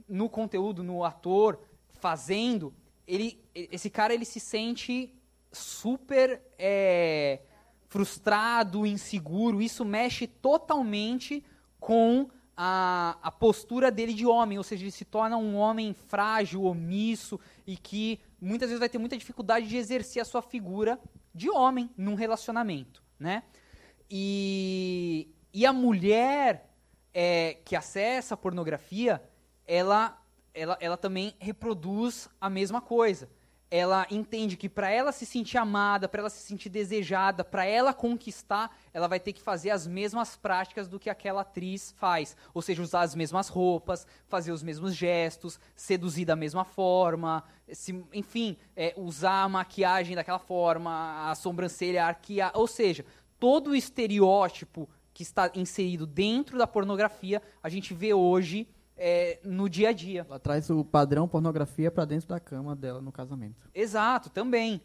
no conteúdo, no ator fazendo, ele, esse cara ele se sente super é, frustrado, inseguro. Isso mexe totalmente com a, a postura dele de homem, ou seja, ele se torna um homem frágil, omisso e que muitas vezes vai ter muita dificuldade de exercer a sua figura de homem num relacionamento, né? E, e a mulher é, que acessa a pornografia, ela, ela, ela também reproduz a mesma coisa. Ela entende que para ela se sentir amada, para ela se sentir desejada, para ela conquistar, ela vai ter que fazer as mesmas práticas do que aquela atriz faz. Ou seja, usar as mesmas roupas, fazer os mesmos gestos, seduzir da mesma forma, se, enfim, é, usar a maquiagem daquela forma, a sobrancelha arquear. Ou seja, todo o estereótipo que está inserido dentro da pornografia, a gente vê hoje é, no dia a dia.
Ela traz o padrão pornografia pra dentro da cama dela no casamento.
Exato, também.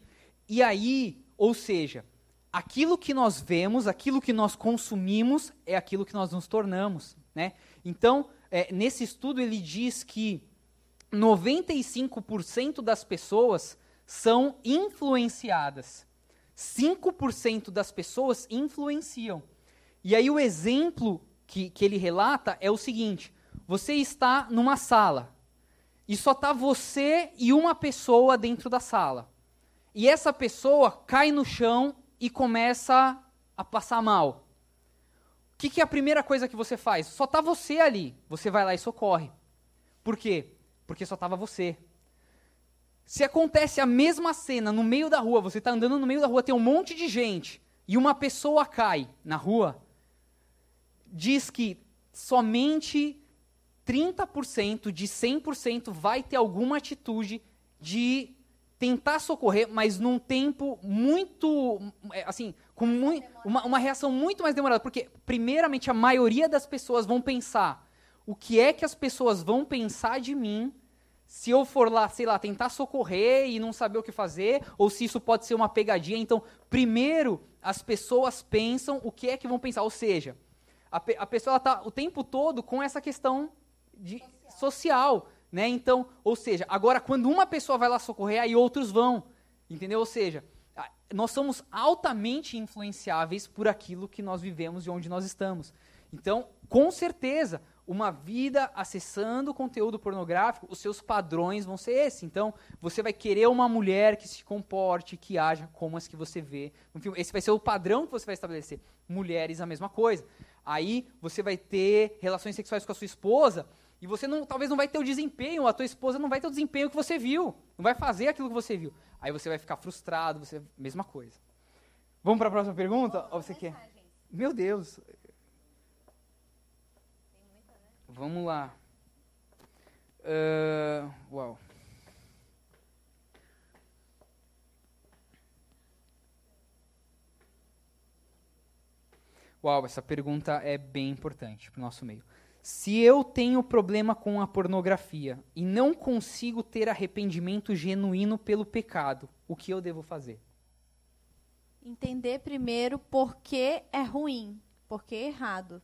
E aí, ou seja, aquilo que nós vemos, aquilo que nós consumimos, é aquilo que nós nos tornamos. Né? Então, é, nesse estudo, ele diz que 95% das pessoas são influenciadas. 5% das pessoas influenciam. E aí, o exemplo que, que ele relata é o seguinte: você está numa sala e só está você e uma pessoa dentro da sala. E essa pessoa cai no chão e começa a passar mal. O que, que é a primeira coisa que você faz? Só está você ali. Você vai lá e socorre. Por quê? Porque só estava você. Se acontece a mesma cena no meio da rua, você está andando no meio da rua, tem um monte de gente e uma pessoa cai na rua, diz que somente 30% de 100% vai ter alguma atitude de tentar socorrer, mas num tempo muito, é, assim, com mui uma, uma reação muito mais demorada. Porque, primeiramente, a maioria das pessoas vão pensar o que é que as pessoas vão pensar de mim se eu for lá, sei lá, tentar socorrer e não saber o que fazer, ou se isso pode ser uma pegadinha. Então, primeiro, as pessoas pensam o que é que vão pensar. Ou seja, a, pe a pessoa está o tempo todo com essa questão de, social. social, né? Então, ou seja, agora quando uma pessoa vai lá socorrer, aí outros vão, entendeu? Ou seja, nós somos altamente influenciáveis por aquilo que nós vivemos e onde nós estamos. Então, com certeza, uma vida acessando conteúdo pornográfico, os seus padrões vão ser esses. Então, você vai querer uma mulher que se comporte, que haja como as que você vê no filme. Esse vai ser o padrão que você vai estabelecer. Mulheres, a mesma coisa. Aí, você vai ter relações sexuais com a sua esposa e você não, talvez não vai ter o desempenho, a tua esposa não vai ter o desempenho que você viu. Não vai fazer aquilo que você viu. Aí você vai ficar frustrado, você mesma coisa. Vamos para a próxima pergunta? Ou você quer? Meu Deus. Vamos lá. Uh, uau. Uau, essa pergunta é bem importante para o nosso meio. Se eu tenho problema com a pornografia e não consigo ter arrependimento genuíno pelo pecado, o que eu devo fazer?
Entender primeiro por que é ruim, por que é errado.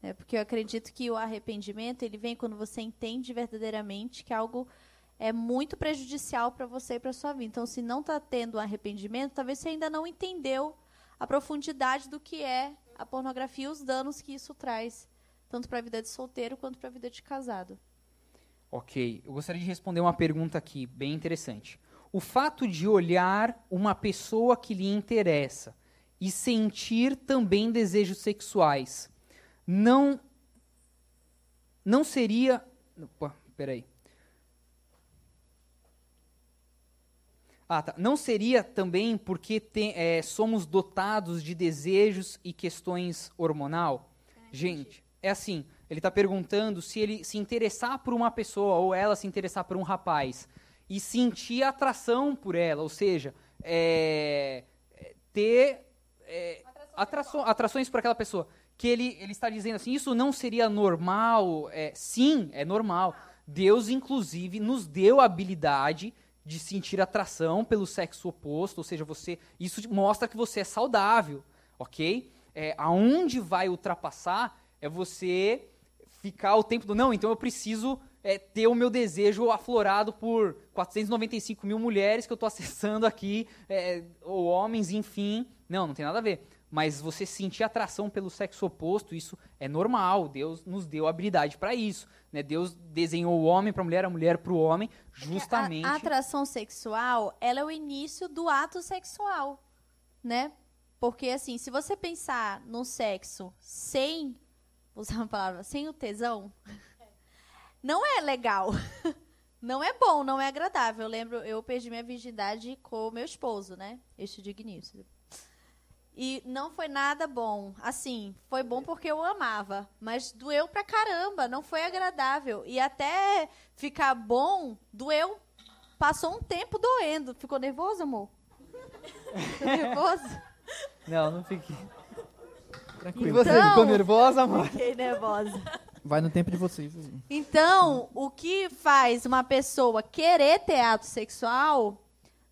É porque eu acredito que o arrependimento ele vem quando você entende verdadeiramente que algo é muito prejudicial para você e para sua vida. Então, se não está tendo arrependimento, talvez você ainda não entendeu a profundidade do que é a pornografia e os danos que isso traz, tanto para a vida de solteiro quanto para a vida de casado.
Ok, eu gostaria de responder uma pergunta aqui, bem interessante. O fato de olhar uma pessoa que lhe interessa e sentir também desejos sexuais não não seria opa, peraí ah tá não seria também porque tem, é, somos dotados de desejos e questões hormonal é, gente é assim ele está perguntando se ele se interessar por uma pessoa ou ela se interessar por um rapaz e sentir atração por ela, ou seja, é, ter é, atraço, atrações por aquela pessoa. Que ele, ele está dizendo assim, isso não seria normal? É, sim, é normal. Deus, inclusive, nos deu a habilidade de sentir atração pelo sexo oposto, ou seja, você isso mostra que você é saudável, ok? É, aonde vai ultrapassar é você ficar o tempo do não, então eu preciso é, ter o meu desejo aflorado por 495 mil mulheres que eu estou acessando aqui, é, ou homens, enfim. Não, não tem nada a ver. Mas você sentir atração pelo sexo oposto, isso é normal. Deus nos deu habilidade para isso. Né? Deus desenhou o homem para a mulher, a mulher para o homem, justamente.
A, a atração sexual, ela é o início do ato sexual, né? Porque assim, se você pensar no sexo sem, vou usar uma palavra, sem o tesão, não é legal. Não é bom, não é agradável. Eu lembro, eu perdi minha virgindade com meu esposo, né? Este digníssimo. E não foi nada bom. Assim, foi bom porque eu amava, mas doeu pra caramba, não foi agradável. E até ficar bom, doeu. Passou um tempo doendo. Ficou nervoso, amor? Ficou nervoso?
Não, não fiquei. Tranquilo. E você então, ficou nervosa, amor?
Fiquei nervosa.
Vai no tempo de vocês.
Então, o que faz uma pessoa querer ter ato sexual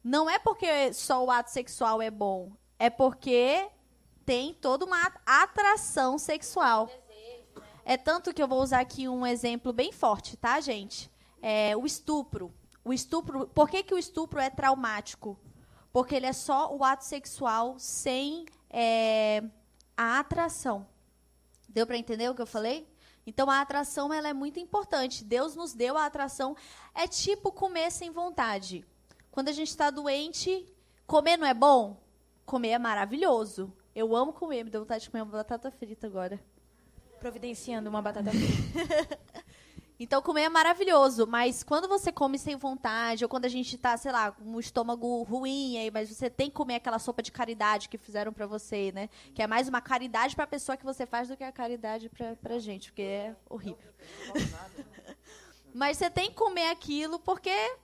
não é porque só o ato sexual é bom, é porque tem toda uma atração sexual. É tanto que eu vou usar aqui um exemplo bem forte, tá, gente? É, o estupro. O estupro. Por que, que o estupro é traumático? Porque ele é só o ato sexual sem é, a atração. Deu para entender o que eu falei? Então a atração ela é muito importante. Deus nos deu a atração. É tipo comer sem vontade. Quando a gente está doente, comer não é bom? Comer é maravilhoso. Eu amo comer, me deu vontade de comer uma batata frita agora.
Providenciando uma batata frita.
Então, comer é maravilhoso, mas quando você come sem vontade, ou quando a gente tá, sei lá, com um estômago ruim, aí, mas você tem que comer aquela sopa de caridade que fizeram para você, né? Que é mais uma caridade pra pessoa que você faz do que a caridade pra, pra gente, porque é horrível. mas você tem que comer aquilo porque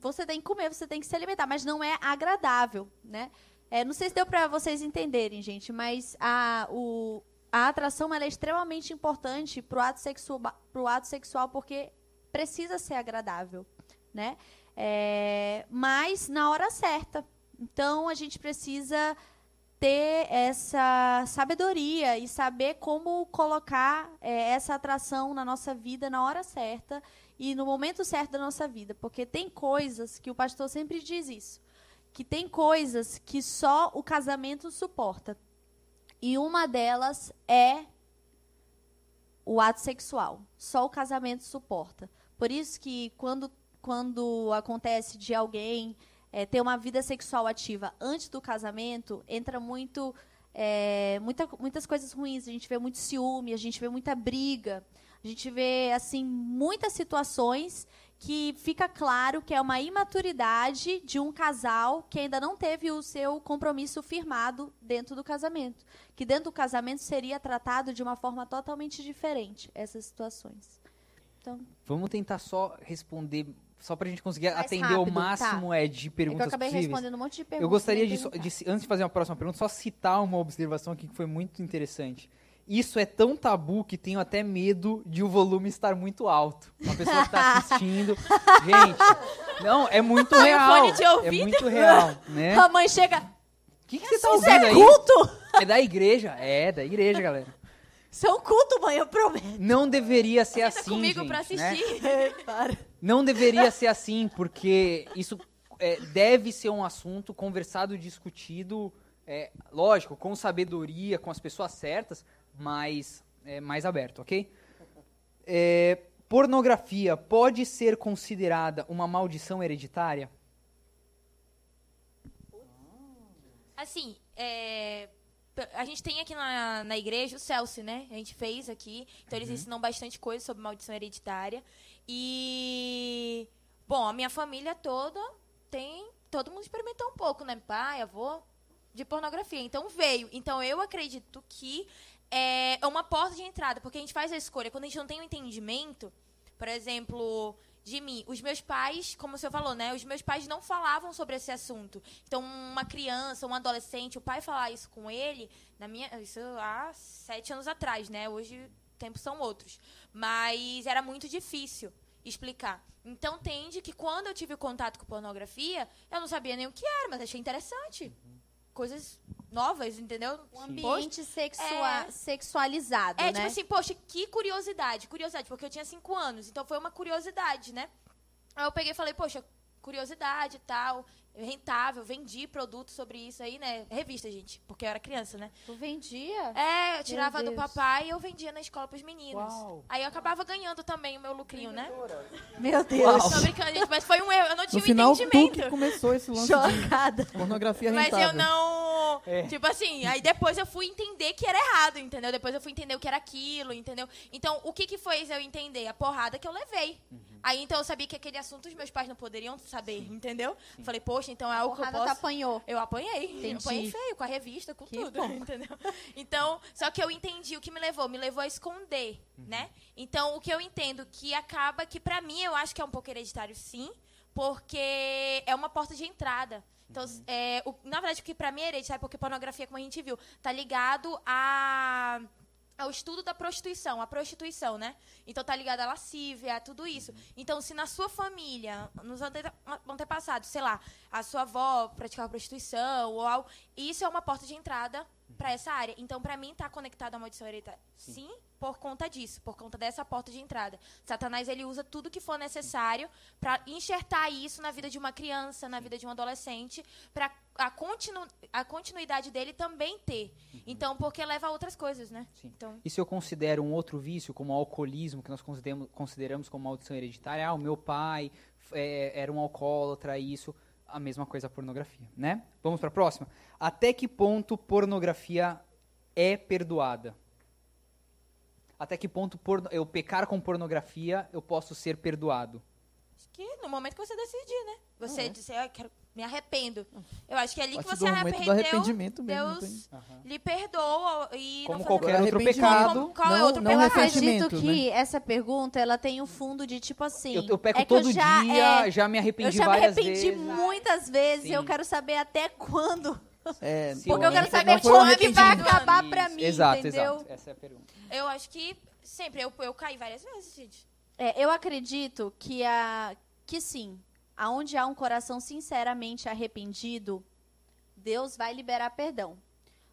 você tem que comer, você tem que se alimentar, mas não é agradável, né? É, não sei se deu para vocês entenderem, gente, mas a, o, a atração é extremamente importante para o ato, sexual, ato sexual porque precisa ser agradável, né? É, mas na hora certa. Então a gente precisa ter essa sabedoria e saber como colocar é, essa atração na nossa vida na hora certa e no momento certo da nossa vida, porque tem coisas que o pastor sempre diz isso, que tem coisas que só o casamento suporta. E uma delas é o ato sexual. Só o casamento suporta. Por isso que quando, quando acontece de alguém é, ter uma vida sexual ativa antes do casamento, entra muito é, muita, muitas coisas ruins. A gente vê muito ciúme, a gente vê muita briga, a gente vê assim muitas situações que fica claro que é uma imaturidade de um casal que ainda não teve o seu compromisso firmado dentro do casamento. Que dentro do casamento seria tratado de uma forma totalmente diferente essas situações. Então,
Vamos tentar só responder, só para a gente conseguir atender rápido, o tá. máximo tá. é, de perguntas é eu acabei
possíveis. respondendo um monte de perguntas.
Eu gostaria de, de, antes de fazer uma próxima pergunta, só citar uma observação aqui que foi muito interessante isso é tão tabu que tenho até medo de o volume estar muito alto. Uma pessoa que está assistindo. gente, não, é muito real. É muito real, né?
A mãe chega.
O que, que você está ouvindo
é
aí?
culto?
É da igreja. É, da igreja, galera.
Isso é um culto, mãe, eu prometo.
Não deveria ser
Senta
assim,
comigo
gente,
pra
né?
assistir.
Né? Para.
Não deveria ser assim, porque isso é, deve ser um assunto conversado, discutido, é, lógico, com sabedoria, com as pessoas certas, mais, é, mais aberto, ok? É, pornografia pode ser considerada uma maldição hereditária?
Assim, é, a gente tem aqui na, na igreja o Celso, né? A gente fez aqui. Então, eles uhum. ensinam bastante coisa sobre maldição hereditária. E, bom, a minha família toda tem. Todo mundo experimentou um pouco, né? Pai, avô, de pornografia. Então, veio. Então, eu acredito que é uma porta de entrada, porque a gente faz a escolha. Quando a gente não tem o um entendimento, por exemplo, de mim, os meus pais, como o senhor falou, né? Os meus pais não falavam sobre esse assunto. Então, uma criança, um adolescente, o pai falar isso com ele, na minha, isso há sete anos atrás, né? Hoje, tempos são outros. Mas era muito difícil explicar. Então, tende que quando eu tive contato com pornografia, eu não sabia nem o que era, mas achei interessante. Coisas novas, entendeu?
Um ambiente sexua é, sexualizado,
é,
né?
tipo assim, poxa, que curiosidade. Curiosidade, porque eu tinha cinco anos, então foi uma curiosidade, né? Aí eu peguei e falei, poxa, curiosidade e tal rentável, vendi produtos sobre isso aí, né? Revista, gente, porque eu era criança, né?
Tu vendia?
É, eu tirava do papai e eu vendia na escola pros meninos. Uau. Aí eu acabava ganhando também o meu lucrinho, né?
Meu Deus.
Uau. Tô brincando, gente, mas foi um erro. Eu não tinha
no final,
entendimento.
Tu que começou esse lance
Chocada.
de pornografia rentável.
Mas eu não... É. Tipo assim, aí depois eu fui entender que era errado, entendeu? Depois eu fui entender o que era aquilo, entendeu? Então, o que que foi eu entender? A porrada que eu levei. Uhum. Aí, então, eu sabia que aquele assunto os meus pais não poderiam saber, Sim. entendeu? Sim. Falei, poxa, então é algo que eu posso...
apanhou.
Eu apanhei. Entendi. Eu apanhei feio, com a revista, com que tudo, bom. entendeu? Então, só que eu entendi o que me levou. Me levou a esconder, uhum. né? Então, o que eu entendo que acaba, que pra mim eu acho que é um pouco hereditário, sim, porque é uma porta de entrada. Então, uhum. é, o, na verdade, o que pra mim é hereditário, porque pornografia, como a gente viu, tá ligado a ao estudo da prostituição, a prostituição, né? Então tá ligado à lascívia, a tudo isso. Então, se na sua família, nos antepassados, sei lá, a sua avó praticava prostituição ou algo, isso é uma porta de entrada para essa área. Então, para mim, tá conectado à maldição hereditária. Sim. Sim, por conta disso, por conta dessa porta de entrada. Satanás ele usa tudo que for necessário para enxertar isso na vida de uma criança, na vida de um adolescente, para a, continu, a continuidade dele também ter. Uhum. Então, porque leva a outras coisas, né?
Sim.
Então,
e se eu considero um outro vício, como o alcoolismo, que nós consideramos, consideramos como maldição hereditária, ah, o meu pai é, era um alcoólatra, isso a mesma coisa a pornografia, né? Vamos para a próxima. Até que ponto pornografia é perdoada? Até que ponto por, eu pecar com pornografia eu posso ser perdoado?
Acho que no momento que você decidir, né? Você uhum. disser, eu quero me arrependo. Eu acho que é ali que você arrependeu,
arrependimento mesmo,
Deus uhum. lhe perdoa e
como qualquer outro pecado.
Como, qual é outro
não
pecado?
Eu acredito que né? essa pergunta ela tem um fundo de tipo assim.
Eu, eu peco é todo já, dia, é, já me arrependi várias
vezes. Eu já me arrependi
vezes.
muitas vezes. Sim. Eu quero saber até quando.
É,
Porque eu quero saber quando que vai acabar pra mim,
exato,
entendeu?
Exato, essa é a pergunta.
Eu acho que sempre eu, eu caí várias vezes, gente.
É, eu acredito que a que sim, aonde há um coração sinceramente arrependido, Deus vai liberar perdão.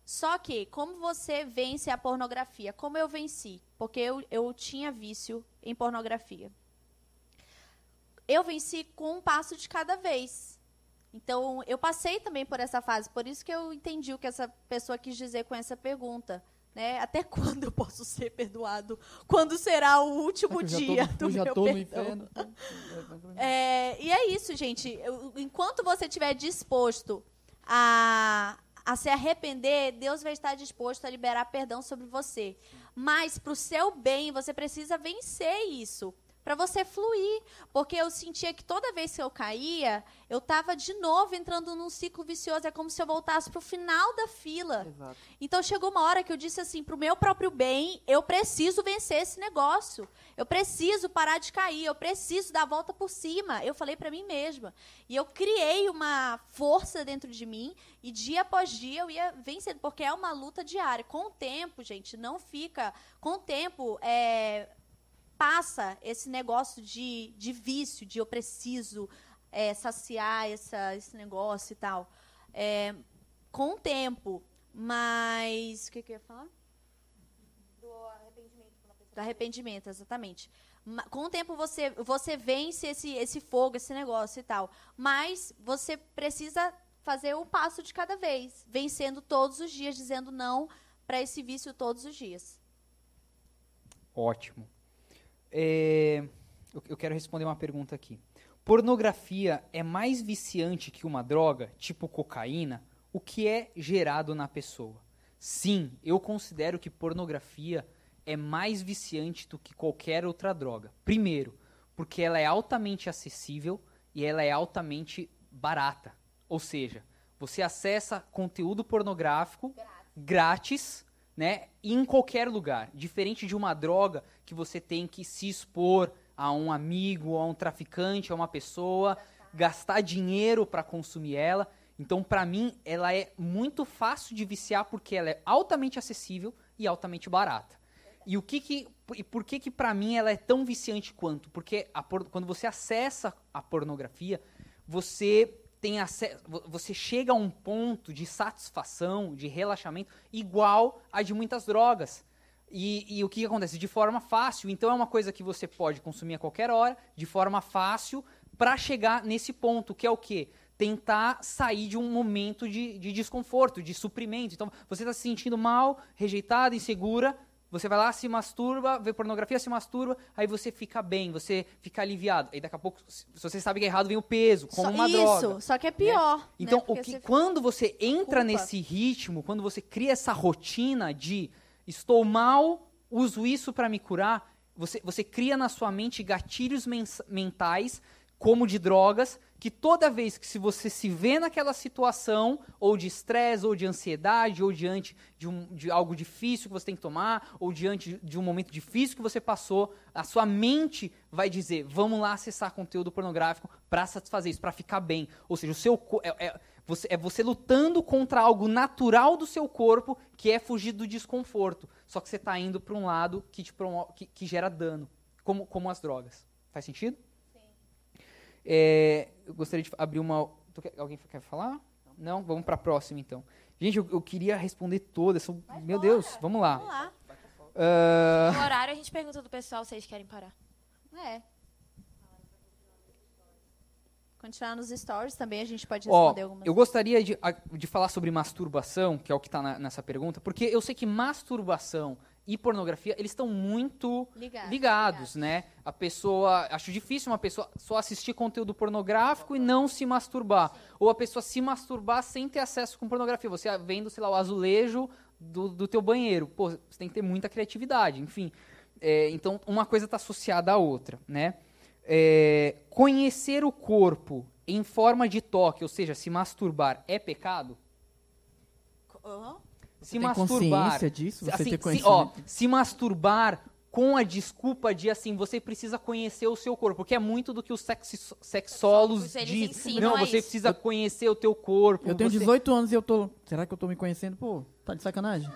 Só que, como você vence a pornografia? Como eu venci? Porque eu, eu tinha vício em pornografia. Eu venci com um passo de cada vez. Então, eu passei também por essa fase. Por isso que eu entendi o que essa pessoa quis dizer com essa pergunta. Né? Até quando eu posso ser perdoado? Quando será o último dia tô, do já meu tô perdão? No inferno. É, e é isso, gente. Enquanto você estiver disposto a, a se arrepender, Deus vai estar disposto a liberar perdão sobre você. Mas, para o seu bem, você precisa vencer isso para você fluir, porque eu sentia que toda vez que eu caía, eu estava de novo entrando num ciclo vicioso, é como se eu voltasse para o final da fila. Exato. Então chegou uma hora que eu disse assim, para o meu próprio bem, eu preciso vencer esse negócio, eu preciso parar de cair, eu preciso dar a volta por cima. Eu falei para mim mesma e eu criei uma força dentro de mim e dia após dia eu ia vencendo, porque é uma luta diária. Com o tempo, gente, não fica. Com o tempo, é, passa esse negócio de, de vício, de eu preciso é, saciar essa, esse negócio e tal. É, com o tempo, mas. O que, que eu ia falar? Do arrependimento. Do arrependimento, exatamente. Com o tempo você, você vence esse, esse fogo, esse negócio e tal. Mas você precisa fazer um passo de cada vez, vencendo todos os dias, dizendo não para esse vício todos os dias.
Ótimo. É, eu, eu quero responder uma pergunta aqui. Pornografia é mais viciante que uma droga, tipo cocaína? O que é gerado na pessoa? Sim, eu considero que pornografia é mais viciante do que qualquer outra droga. Primeiro, porque ela é altamente acessível e ela é altamente barata. Ou seja, você acessa conteúdo pornográfico grátis, grátis né? Em qualquer lugar. Diferente de uma droga que você tem que se expor a um amigo, a um traficante, a uma pessoa, gastar dinheiro para consumir ela. Então, para mim, ela é muito fácil de viciar porque ela é altamente acessível e altamente barata. E o que que e por que que para mim ela é tão viciante quanto? Porque por, quando você acessa a pornografia, você tem acesso, você chega a um ponto de satisfação, de relaxamento igual a de muitas drogas. E, e, o que acontece? De forma fácil. Então é uma coisa que você pode consumir a qualquer hora, de forma fácil, para chegar nesse ponto, que é o quê? Tentar sair de um momento de, de desconforto, de suprimento. Então você está se sentindo mal, rejeitada, insegura, você vai lá, se masturba, vê pornografia, se masturba, aí você fica bem, você fica aliviado. Aí daqui a pouco, se você sabe que é errado, vem o peso, como
só,
uma
isso,
droga.
Isso, só que é pior. Né?
Então,
né?
o que, você quando você entra culpa. nesse ritmo, quando você cria essa rotina de estou mal, uso isso para me curar, você, você cria na sua mente gatilhos mentais como de drogas, que toda vez que se você se vê naquela situação, ou de estresse, ou de ansiedade, ou diante de, um, de algo difícil que você tem que tomar, ou diante de um momento difícil que você passou, a sua mente vai dizer: vamos lá acessar conteúdo pornográfico para satisfazer isso, para ficar bem. Ou seja, o seu é, é, você, é você lutando contra algo natural do seu corpo, que é fugir do desconforto. Só que você está indo para um lado que, te promo que, que gera dano, como, como as drogas. Faz sentido? É, eu gostaria de abrir uma. Alguém quer falar? Não? Vamos para a próxima, então. Gente, eu, eu, queria responder todas. São, meu fora. Deus, vamos lá.
Vamos lá. Uh... No horário a gente pergunta do pessoal se eles querem parar.
É. Continuar nos stories também a gente pode responder
Ó,
algumas.
Eu gostaria de, de falar sobre masturbação, que é o que está nessa pergunta, porque eu sei que masturbação e pornografia, eles estão muito
ligados,
ligados, né? A pessoa, acho difícil uma pessoa só assistir conteúdo pornográfico e não se masturbar, Sim. ou a pessoa se masturbar sem ter acesso com pornografia, você vendo, sei lá, o azulejo do, do teu banheiro, pô, você tem que ter muita criatividade, enfim. É, então, uma coisa está associada à outra, né? É, conhecer o corpo em forma de toque, ou seja, se masturbar, é pecado?
Uhum
se masturbar.
disso? Você
assim, se, ó, se masturbar com a desculpa de assim, você precisa conhecer o seu corpo, porque é muito do que os sexi, sexólogos dizem. Não, você isso. precisa conhecer o teu corpo.
Eu tenho
você...
18 anos e eu tô. Será que eu tô me conhecendo? Pô, tá de sacanagem.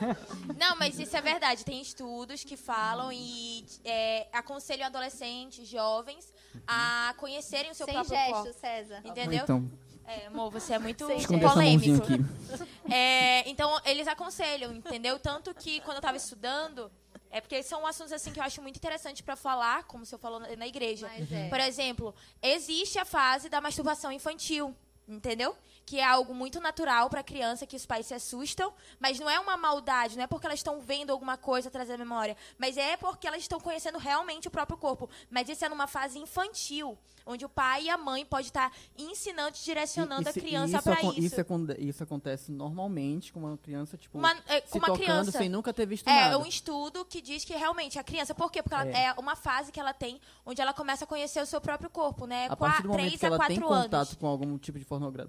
Não, mas isso é verdade. Tem estudos que falam e é, aconselham adolescentes, jovens, a conhecerem o seu
Sem
próprio
gesto,
corpo.
César.
Entendeu?
Então.
É, amor, você é muito
Esconder polêmico.
É, então, eles aconselham, entendeu? Tanto que quando eu estava estudando, é porque são assuntos assim que eu acho muito interessante para falar, como se eu falou na, na igreja.
É.
Por exemplo, existe a fase da masturbação infantil, entendeu? Que é algo muito natural para a criança, que os pais se assustam, mas não é uma maldade, não é porque elas estão vendo alguma coisa trazer memória, mas é porque elas estão conhecendo realmente o próprio corpo. Mas isso é numa fase infantil, onde o pai e a mãe podem estar ensinando, direcionando a criança para isso.
Isso, isso acontece normalmente com uma criança, tipo,
uma, é,
se
uma
tocando
criança,
sem nunca ter visto
é,
nada.
É um estudo que diz que realmente a criança, por quê? Porque ela, é. é. uma fase que ela tem onde ela começa a conhecer o seu próprio corpo, né?
A partir do momento
3
que ela tem
anos.
contato com algum tipo de pornografia,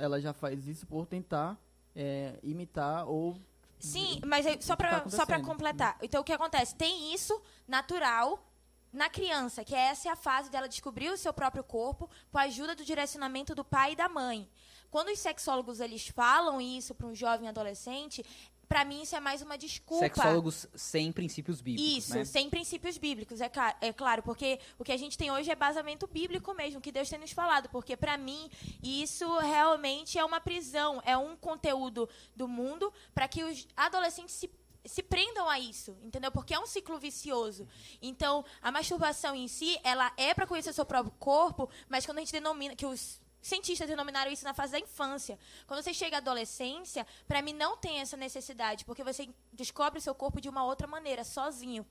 ela já faz isso por tentar é, imitar ou
Sim, mas aí, só para tá só para completar. Então o que acontece? Tem isso natural na criança, que essa é a fase dela descobrir o seu próprio corpo com a ajuda do direcionamento do pai e da mãe. Quando os sexólogos eles falam isso para um jovem adolescente, para mim isso é mais uma desculpa.
Sexólogos sem princípios bíblicos.
Isso,
né?
sem princípios bíblicos, é, é, claro, porque o que a gente tem hoje é basamento bíblico mesmo, que Deus tem nos falado, porque para mim isso realmente é uma prisão, é um conteúdo do mundo para que os adolescentes se se prendam a isso, entendeu? Porque é um ciclo vicioso. Então, a masturbação em si, ela é para conhecer o seu próprio corpo, mas quando a gente denomina que os cientistas denominaram isso na fase da infância. Quando você chega à adolescência, para mim não tem essa necessidade, porque você descobre o seu corpo de uma outra maneira, sozinho.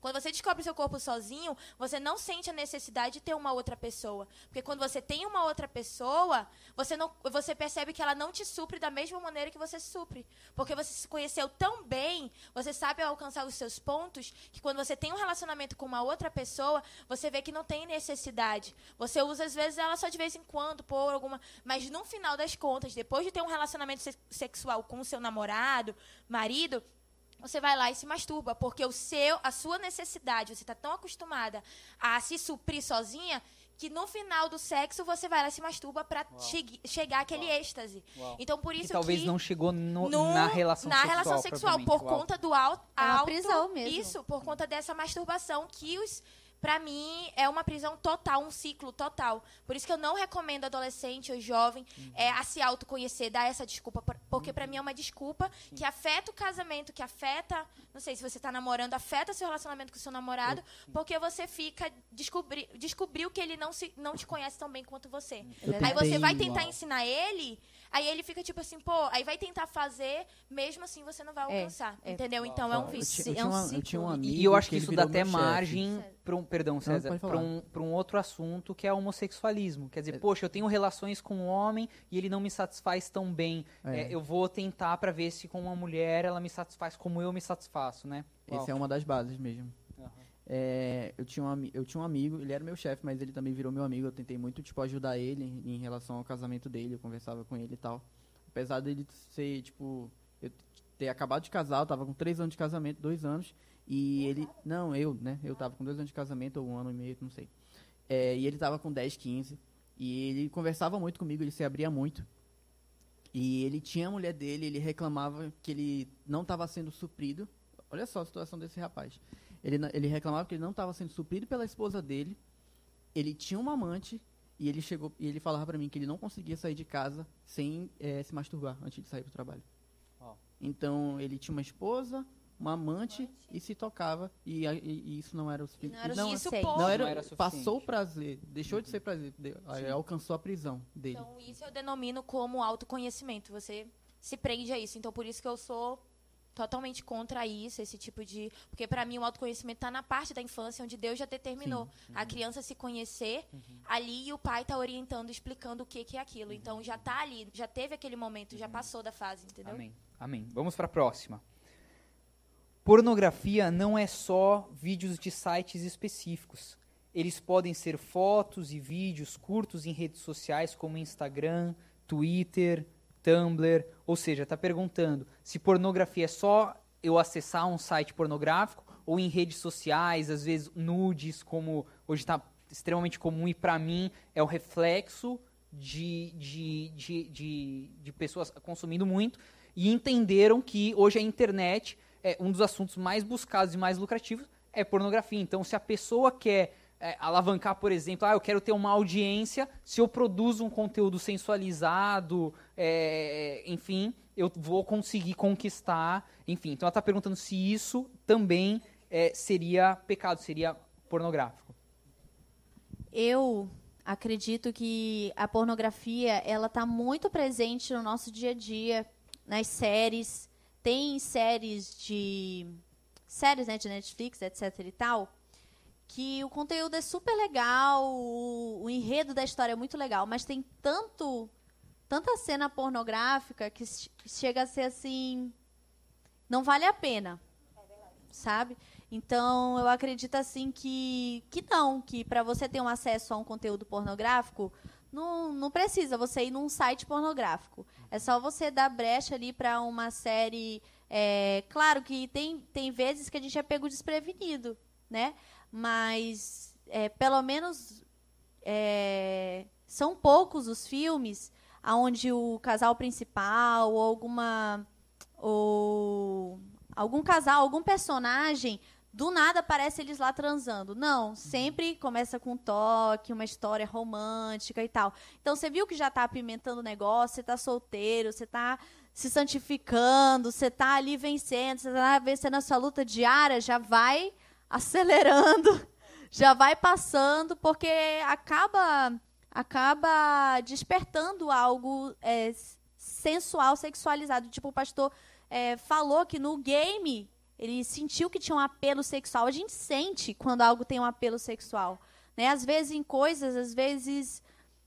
Quando você descobre seu corpo sozinho, você não sente a necessidade de ter uma outra pessoa. Porque quando você tem uma outra pessoa, você, não, você percebe que ela não te supre da mesma maneira que você supre. Porque você se conheceu tão bem, você sabe alcançar os seus pontos, que quando você tem um relacionamento com uma outra pessoa, você vê que não tem necessidade. Você usa, às vezes, ela só de vez em quando, por alguma. Mas no final das contas, depois de ter um relacionamento se sexual com o seu namorado, marido, você vai lá e se masturba, porque o seu, a sua necessidade, você está tão acostumada a se suprir sozinha que no final do sexo você vai lá e se masturba para che chegar àquele Uau. êxtase. Uau. Então por isso que
talvez
que
não chegou no, no, na relação
na
sexual,
relação sexual por Uau. conta do alto,
é uma prisão mesmo.
Isso, por conta dessa masturbação que os para mim, é uma prisão total, um ciclo total. Por isso que eu não recomendo adolescente ou jovem uhum. é, a se autoconhecer, dar essa desculpa. Porque para mim é uma desculpa Sim. que afeta o casamento, que afeta, não sei se você está namorando, afeta seu relacionamento com seu namorado, porque você fica, descobri, descobriu que ele não, se, não te conhece tão bem quanto você. Aí você vai tentar ensinar ele Aí ele fica tipo assim, pô, aí vai tentar fazer, mesmo assim você não vai é, alcançar. É, entendeu? É. Então é um vício.
Eu,
é um
eu tinha um amigo
e eu acho que, que isso dá até margem para um, perdão, César, para um, um outro assunto que é o homossexualismo. Quer dizer, é. poxa, eu tenho relações com um homem e ele não me satisfaz tão bem. É. É, eu vou tentar para ver se com uma mulher ela me satisfaz como eu me satisfaço, né?
Essa é uma das bases mesmo. É, eu, tinha um, eu tinha um amigo, ele era meu chefe, mas ele também virou meu amigo. Eu tentei muito, tipo, ajudar ele em relação ao casamento dele. Eu conversava com ele e tal. Apesar dele ser, tipo, eu ter acabado de casar, eu tava com três anos de casamento, dois anos. E ele. Não, eu, né? Eu tava com dois anos de casamento, ou um ano e meio, não sei. É, e ele tava com 10, 15. E ele conversava muito comigo, ele se abria muito. E ele tinha a mulher dele, ele reclamava que ele não estava sendo suprido. Olha só a situação desse rapaz. Ele, ele reclamava que ele não estava sendo suprido pela esposa dele. Ele tinha uma amante e ele chegou e ele falava para mim que ele não conseguia sair de casa sem é, se masturbar antes de sair para o trabalho. Oh. Então ele tinha uma esposa, uma amante, amante. e se tocava e, e, e, isso não era o suficiente. Não
era,
não,
isso
não era, não era passou o prazer, deixou uhum. de ser prazer, de, alcançou a prisão dele.
Então isso eu denomino como autoconhecimento. Você se prende a isso. Então por isso que eu sou totalmente contra isso, esse tipo de. Porque para mim o autoconhecimento está na parte da infância onde Deus já determinou Sim. a criança se conhecer uhum. ali e o pai está orientando, explicando o que, que é aquilo. Então já está ali, já teve aquele momento, já uhum. passou da fase, entendeu?
Amém. Amém. Vamos para a próxima. Pornografia não é só vídeos de sites específicos. Eles podem ser fotos e vídeos curtos em redes sociais como Instagram, Twitter, Tumblr, ou seja, está perguntando se pornografia é só eu acessar um site pornográfico ou em redes sociais, às vezes nudes, como hoje está extremamente comum e para mim é o reflexo de, de, de, de, de pessoas consumindo muito e entenderam que hoje a internet é um dos assuntos mais buscados e mais lucrativos é pornografia. Então, se a pessoa quer é, alavancar, por exemplo, ah, eu quero ter uma audiência, se eu produzo um conteúdo sensualizado, é, enfim, eu vou conseguir conquistar, enfim. Então ela está perguntando se isso também é, seria pecado, seria pornográfico.
Eu acredito que a pornografia ela está muito presente no nosso dia a dia, nas séries, tem séries de séries né, de Netflix, etc e tal, que o conteúdo é super legal, o, o, enredo da história é muito legal, mas tem tanto tanta cena pornográfica que chega a ser assim não vale a pena. sabe? Então, eu acredito assim que que não, que para você ter um acesso a um conteúdo pornográfico, não, não precisa você ir num site pornográfico. É só você dar brecha ali para uma série. É, claro que tem, tem vezes que a gente é pego desprevenido, né? mas é, pelo menos é, são poucos os filmes onde o casal principal ou alguma ou algum casal, algum personagem do nada aparece eles lá transando. Não, sempre começa com um toque, uma história romântica e tal. Então você viu que já está apimentando o negócio, você está solteiro, você está se santificando, você está ali vencendo, você está vencendo a sua luta diária, já vai acelerando, já vai passando, porque acaba acaba despertando algo é, sensual, sexualizado. Tipo, o pastor é, falou que no game ele sentiu que tinha um apelo sexual. A gente sente quando algo tem um apelo sexual. Né? Às vezes em coisas, às vezes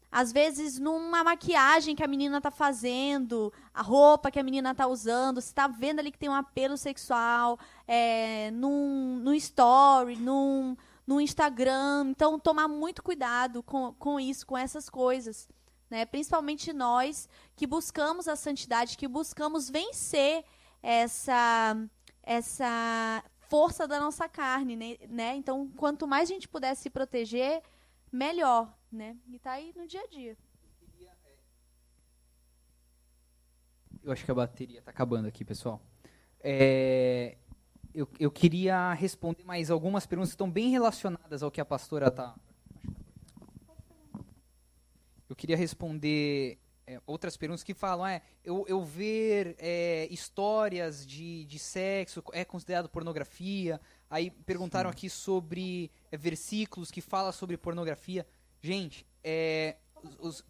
às vezes numa maquiagem que a menina está fazendo, a roupa que a menina está usando, você está vendo ali que tem um apelo sexual, é, num, num story, num, no Instagram. Então, tomar muito cuidado com, com isso, com essas coisas. Né? Principalmente nós que buscamos a santidade, que buscamos vencer essa, essa força da nossa carne. Né? né? Então, quanto mais a gente puder se proteger, melhor. Né? E está aí no dia a dia.
Eu acho que a bateria está acabando aqui, pessoal. É, eu, eu queria responder mais algumas perguntas que estão bem relacionadas ao que a pastora está. Eu queria responder é, outras perguntas que falam, é, eu, eu ver é, histórias de, de sexo é considerado pornografia. Aí perguntaram Sim. aqui sobre é, versículos que falam sobre pornografia. Gente, é, os,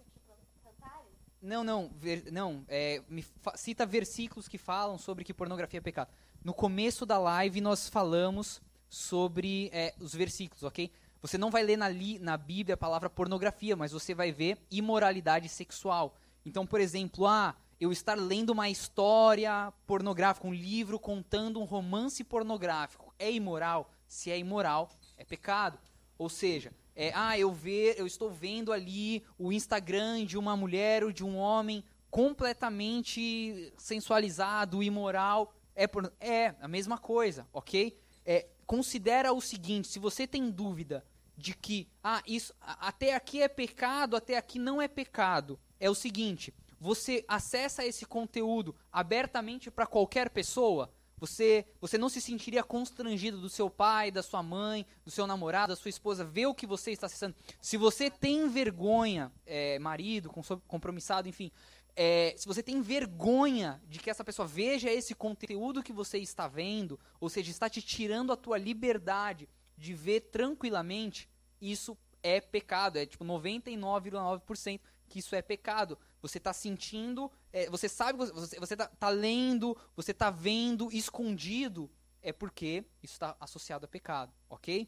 não, não, ver, não. É, me cita versículos que falam sobre que pornografia é pecado. No começo da live nós falamos sobre é, os versículos, ok? Você não vai ler na, li, na Bíblia a palavra pornografia, mas você vai ver imoralidade sexual. Então, por exemplo, ah, eu estar lendo uma história pornográfica, um livro contando um romance pornográfico, é imoral? Se é imoral, é pecado. Ou seja, é, ah, eu ver, eu estou vendo ali o Instagram de uma mulher ou de um homem completamente sensualizado, imoral. É, por, é a mesma coisa, ok? É, considera o seguinte: se você tem dúvida de que ah, isso até aqui é pecado, até aqui não é pecado, é o seguinte: você acessa esse conteúdo abertamente para qualquer pessoa. Você, você não se sentiria constrangido do seu pai, da sua mãe, do seu namorado, da sua esposa, ver o que você está acessando. Se você tem vergonha, é, marido, compromissado, enfim, é, se você tem vergonha de que essa pessoa veja esse conteúdo que você está vendo, ou seja, está te tirando a tua liberdade de ver tranquilamente, isso é pecado. É tipo 99,9% que isso é pecado. Você está sentindo, é, você sabe, você está tá lendo, você está vendo escondido, é porque isso está associado a pecado, ok?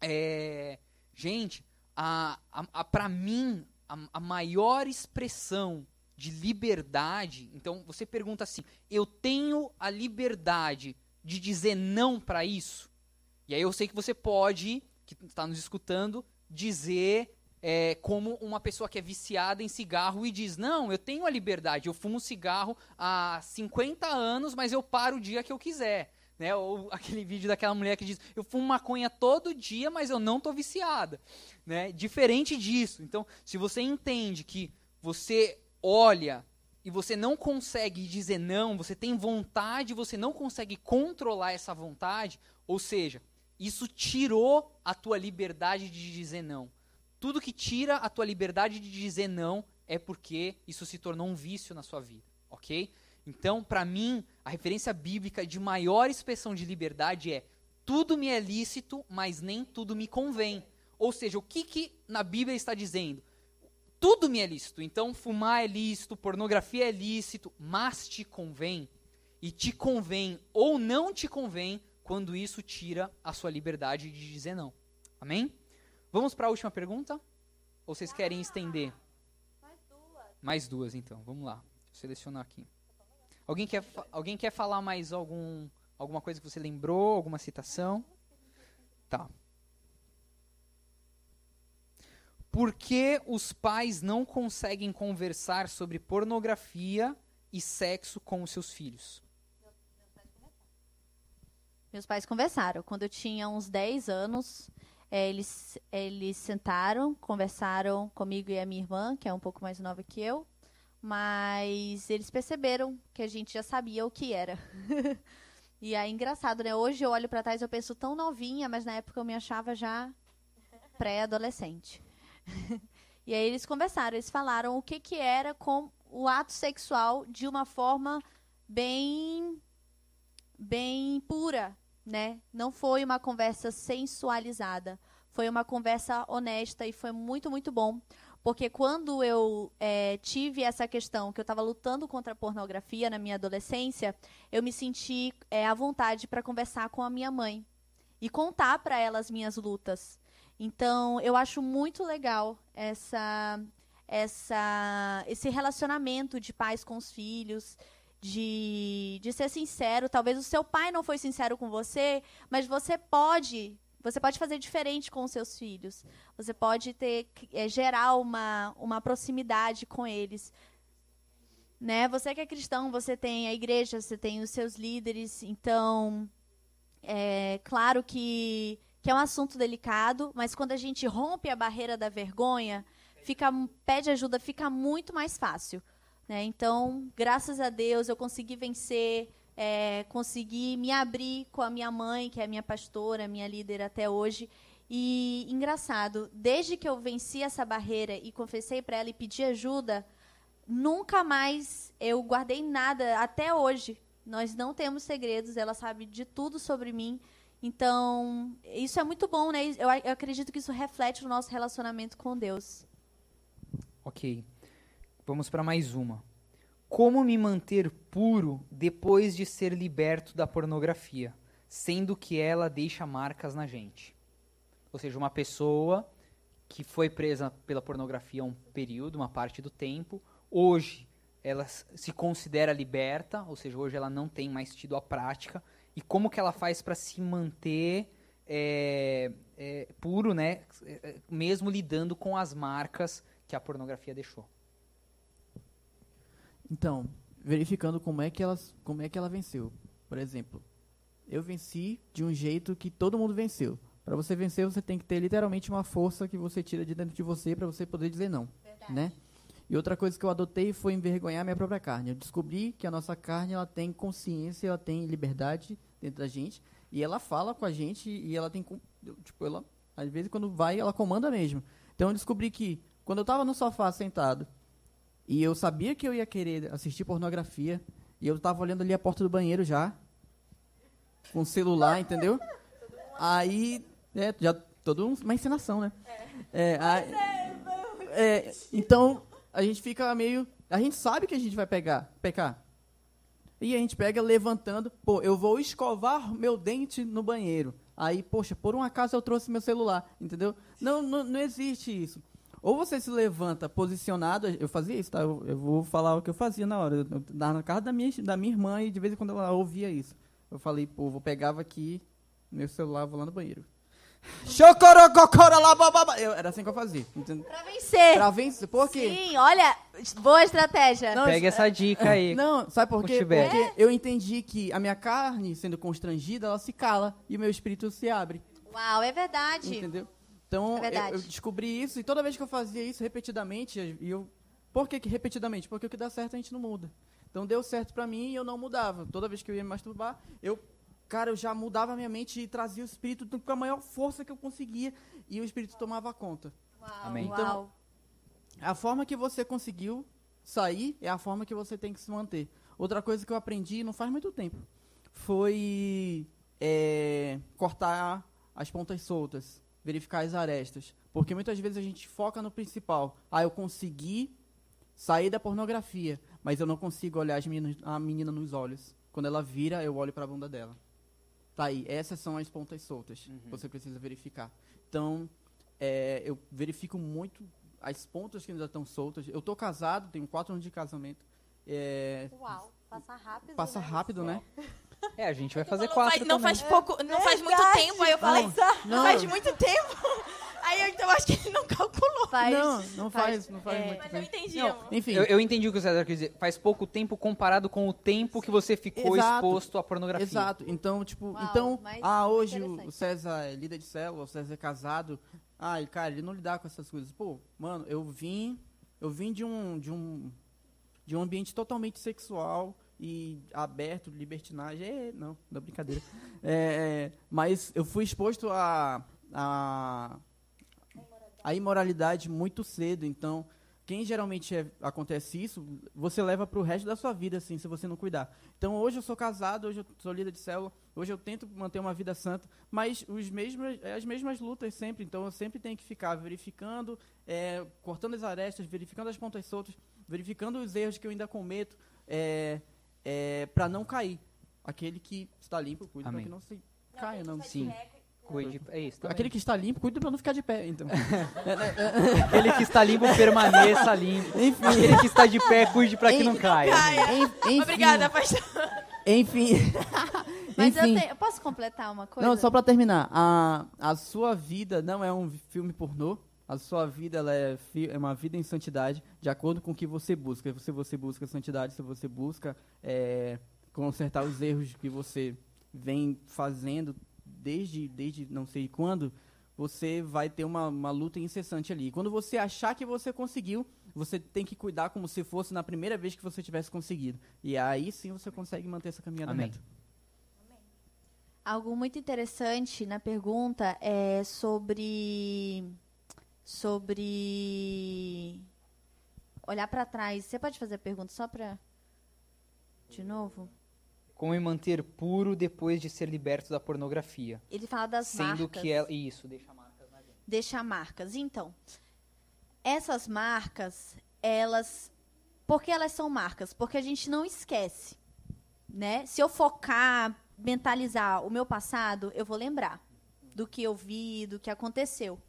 É, gente, a, a, a para mim, a, a maior expressão de liberdade. Então você pergunta assim: eu tenho a liberdade de dizer não para isso? E aí eu sei que você pode, que está nos escutando, dizer é, como uma pessoa que é viciada em cigarro e diz: Não, eu tenho a liberdade, eu fumo cigarro há 50 anos, mas eu paro o dia que eu quiser. Né? Ou aquele vídeo daquela mulher que diz: Eu fumo maconha todo dia, mas eu não estou viciada. Né? Diferente disso. Então, se você entende que você olha e você não consegue dizer não, você tem vontade, você não consegue controlar essa vontade, ou seja, isso tirou a tua liberdade de dizer não. Tudo que tira a tua liberdade de dizer não é porque isso se tornou um vício na sua vida, ok? Então, para mim, a referência bíblica de maior expressão de liberdade é tudo me é lícito, mas nem tudo me convém. Ou seja, o que, que na Bíblia está dizendo? Tudo me é lícito. Então, fumar é lícito, pornografia é lícito, mas te convém. E te convém ou não te convém quando isso tira a sua liberdade de dizer não. Amém? Vamos para a última pergunta? Ou vocês querem estender?
Mais duas.
Mais duas, então. Vamos lá. Vou selecionar aqui. Alguém quer, alguém quer falar mais algum, alguma coisa que você lembrou? Alguma citação? Tá. Por que os pais não conseguem conversar sobre pornografia e sexo com os seus filhos?
Meus pais conversaram. Quando eu tinha uns 10 anos, é, eles, eles sentaram, conversaram comigo e a minha irmã, que é um pouco mais nova que eu, mas eles perceberam que a gente já sabia o que era. e aí, engraçado, né? Hoje eu olho para trás e eu penso tão novinha, mas na época eu me achava já pré-adolescente. e aí eles conversaram, eles falaram o que, que era com o ato sexual de uma forma bem bem pura, né? Não foi uma conversa sensualizada, foi uma conversa honesta e foi muito muito bom, Porque quando eu é, tive essa questão, que eu estava lutando contra a pornografia na minha adolescência, eu me senti é, à vontade para conversar com a minha mãe e contar para ela as minhas lutas. Então, eu acho muito legal essa, essa, esse relacionamento de pais com os filhos, de, de ser sincero. Talvez o seu pai não foi sincero com você, mas você pode você pode fazer diferente com os seus filhos. Você pode ter é, gerar uma, uma proximidade com eles. Né? Você que é cristão, você tem a igreja, você tem os seus líderes. Então, é claro que, que é um assunto delicado, mas quando a gente rompe a barreira da vergonha, fica pede ajuda, fica muito mais fácil. Né? Então, graças a Deus, eu consegui vencer é, consegui me abrir com a minha mãe, que é a minha pastora, minha líder até hoje. E engraçado, desde que eu venci essa barreira e confessei para ela e pedi ajuda, nunca mais eu guardei nada até hoje. Nós não temos segredos, ela sabe de tudo sobre mim. Então, isso é muito bom, né? Eu, eu acredito que isso reflete o nosso relacionamento com Deus.
Ok. Vamos para mais uma. Como me manter puro depois de ser liberto da pornografia, sendo que ela deixa marcas na gente? Ou seja, uma pessoa que foi presa pela pornografia um período, uma parte do tempo, hoje ela se considera liberta, ou seja, hoje ela não tem mais tido a prática, e como que ela faz para se manter é, é, puro, né, é, mesmo lidando com as marcas que a pornografia deixou?
Então, verificando como é que ela, como é que ela venceu. Por exemplo, eu venci de um jeito que todo mundo venceu. Para você vencer, você tem que ter literalmente uma força que você tira de dentro de você para você poder dizer não, Verdade. né? E outra coisa que eu adotei foi envergonhar minha própria carne. Eu descobri que a nossa carne ela tem consciência, ela tem liberdade dentro da gente e ela fala com a gente e ela tem tipo ela às vezes quando vai ela comanda mesmo. Então eu descobri que quando eu estava no sofá sentado e eu sabia que eu ia querer assistir pornografia. E eu tava olhando ali a porta do banheiro já. Com o celular, entendeu? Aí, é, já toda uma encenação, né? É. é, é, então, a gente fica meio. A gente sabe que a gente vai pegar, pecar. E a gente pega levantando, pô, eu vou escovar meu dente no banheiro. Aí, poxa, por um acaso eu trouxe meu celular, entendeu? Não, não, não existe isso. Ou você se levanta posicionado, eu fazia isso, tá? Eu, eu vou falar o que eu fazia na hora. Eu, eu na casa da minha, da minha irmã e de vez em quando ela ouvia isso. Eu falei, pô, vou pegava aqui meu celular, vou lá no banheiro. Eu, era assim que eu fazia. Entendeu?
Pra vencer.
Pra vencer. Por quê?
Sim, olha, boa estratégia.
Não, Pega essa dica aí.
Não, sabe por quê? Porque é. eu entendi que a minha carne, sendo constrangida, ela se cala e o meu espírito se abre.
Uau, é verdade.
Entendeu? Então, é eu, eu, descobri isso e toda vez que eu fazia isso repetidamente, e eu. Por que, que repetidamente? Porque o que dá certo a gente não muda. Então deu certo para mim e eu não mudava. Toda vez que eu ia me masturbar, eu, cara, eu já mudava a minha mente e trazia o espírito com a maior força que eu conseguia e o espírito tomava conta.
Uau, Amém. Então, uau.
a forma que você conseguiu sair é a forma que você tem que se manter. Outra coisa que eu aprendi não faz muito tempo foi é, cortar as pontas soltas verificar as arestas. Porque muitas vezes a gente foca no principal. Ah, eu consegui sair da pornografia, mas eu não consigo olhar meninas, a menina nos olhos. Quando ela vira, eu olho para a bunda dela. Tá aí, essas são as pontas soltas. Uhum. Você precisa verificar. Então, é, eu verifico muito as pontas que ainda estão soltas. Eu tô casado, tenho quatro anos de casamento.
É, Uau, passa rápido.
Passa
né?
rápido, né?
É, a gente vai fazer quatro
faz, Não faz pouco, não é faz muito tempo. Aí eu falei, não, não faz muito tempo. Aí eu então acho que ele não calculou.
Faz, não, não faz, faz não faz
é,
muito
Mas eu entendi,
não, Enfim. Eu, eu, entendi o que o César quer dizer. Faz pouco tempo comparado com o tempo que você ficou Exato. exposto à pornografia.
Exato. Então, tipo, Uau, então, ah, hoje o César é líder de célula, o César é casado. Ah, cara, ele não lidar com essas coisas. Pô, mano, eu vim, eu vim de um de um de um ambiente totalmente sexual e aberto, libertinagem. É, não, não é brincadeira. É, é, mas eu fui exposto a, a, a imoralidade muito cedo, então quem geralmente é, acontece isso, você leva para o resto da sua vida, assim, se você não cuidar. Então, hoje eu sou casado, hoje eu sou líder de célula, hoje eu tento manter uma vida santa, mas os mesmos, é as mesmas lutas sempre. Então, eu sempre tenho que ficar verificando, é, cortando as arestas, verificando as pontas soltas, verificando os erros que eu ainda cometo, é, é, para não cair. Aquele que está limpo, cuida para que não se caia, não.
Sim. Cuide, é isso. Também.
Aquele que está limpo, cuida para não ficar de pé, então.
Aquele que está limpo, permaneça limpo. Enfim. Aquele que está de pé, cuide para que não caia.
Enfim. Obrigada, pastor.
Enfim.
Mas eu, te, eu, posso completar uma coisa?
Não, só para terminar. A, a sua vida não é um filme pornô. A sua vida ela é, é uma vida em santidade, de acordo com o que você busca. Se você busca santidade, se você busca é, consertar os erros que você vem fazendo desde, desde não sei quando, você vai ter uma, uma luta incessante ali. Quando você achar que você conseguiu, você tem que cuidar como se fosse na primeira vez que você tivesse conseguido. E aí sim você consegue manter essa caminhada
Amém.
Algo muito interessante na pergunta é sobre sobre olhar para trás. Você pode fazer a pergunta só para de novo?
Como me manter puro depois de ser liberto da pornografia.
Ele fala das
sendo
marcas.
Sendo que é isso, deixa marcas na gente.
Deixa marcas. Então, essas marcas, elas por que elas são marcas? Porque a gente não esquece, né? Se eu focar, mentalizar o meu passado, eu vou lembrar do que eu vi, do que aconteceu.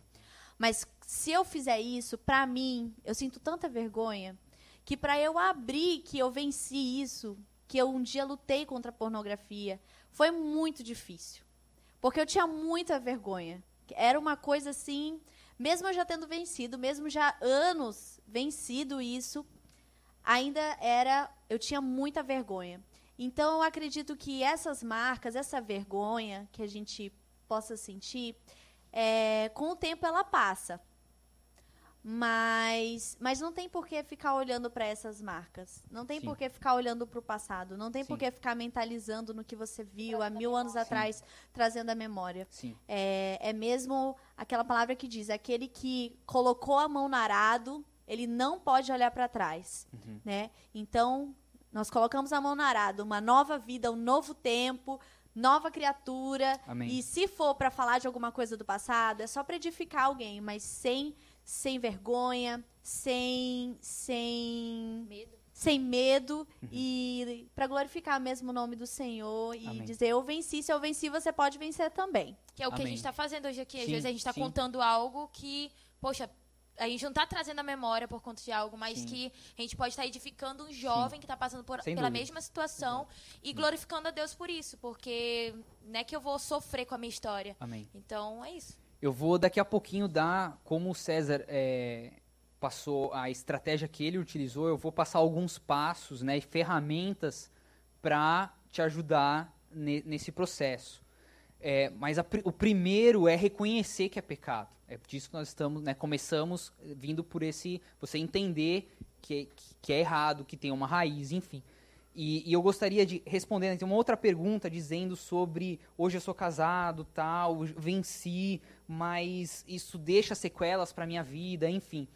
Mas se eu fizer isso, para mim, eu sinto tanta vergonha que para eu abrir que eu venci isso, que eu um dia lutei contra a pornografia. Foi muito difícil. Porque eu tinha muita vergonha. Era uma coisa assim, mesmo eu já tendo vencido, mesmo já anos vencido isso, ainda era, eu tinha muita vergonha. Então eu acredito que essas marcas, essa vergonha que a gente possa sentir, é, com o tempo ela passa. Mas, mas não tem por que ficar olhando para essas marcas. Não tem
Sim.
por que ficar olhando para o passado. Não tem por
Sim.
que ficar mentalizando no que você viu há mil anos atrás, trazendo a memória.
Sim.
É, é mesmo aquela palavra que diz: aquele que colocou a mão no arado, ele não pode olhar para trás.
Uhum.
Né? Então, nós colocamos a mão no arado, uma nova vida, um novo tempo, nova criatura.
Amém.
E se for para falar de alguma coisa do passado, é só para edificar alguém, mas sem sem vergonha, sem sem
Medo.
sem medo e para glorificar mesmo o nome do Senhor e
Amém.
dizer eu venci, se eu venci, você pode vencer também.
Que é o que
Amém.
a gente está fazendo hoje aqui. Às
Sim,
vezes a gente está
sim.
contando algo que, poxa, a gente não está trazendo a memória por conta de algo, mas
Sim.
que a gente pode estar edificando um jovem que está passando por- pela mesma situação e glorificando a Deus por isso, porque não é que eu vou sofrer com a minha história.
Amém.
Então é isso.
Eu vou daqui a pouquinho dar, como o César é, passou a estratégia que ele utilizou, eu vou passar alguns passos né, e ferramentas para te ajudar ne- nesse processo. É, mas a o primeiro é reconhecer que é pecado. É disso que nós estamos, né, começamos vindo por esse, você entender que, que é errado, que tem uma raiz, enfim. E, e eu gostaria de responder tem uma outra pergunta dizendo sobre hoje eu sou casado, tal, venci, mas isso deixa sequelas para minha vida, enfim.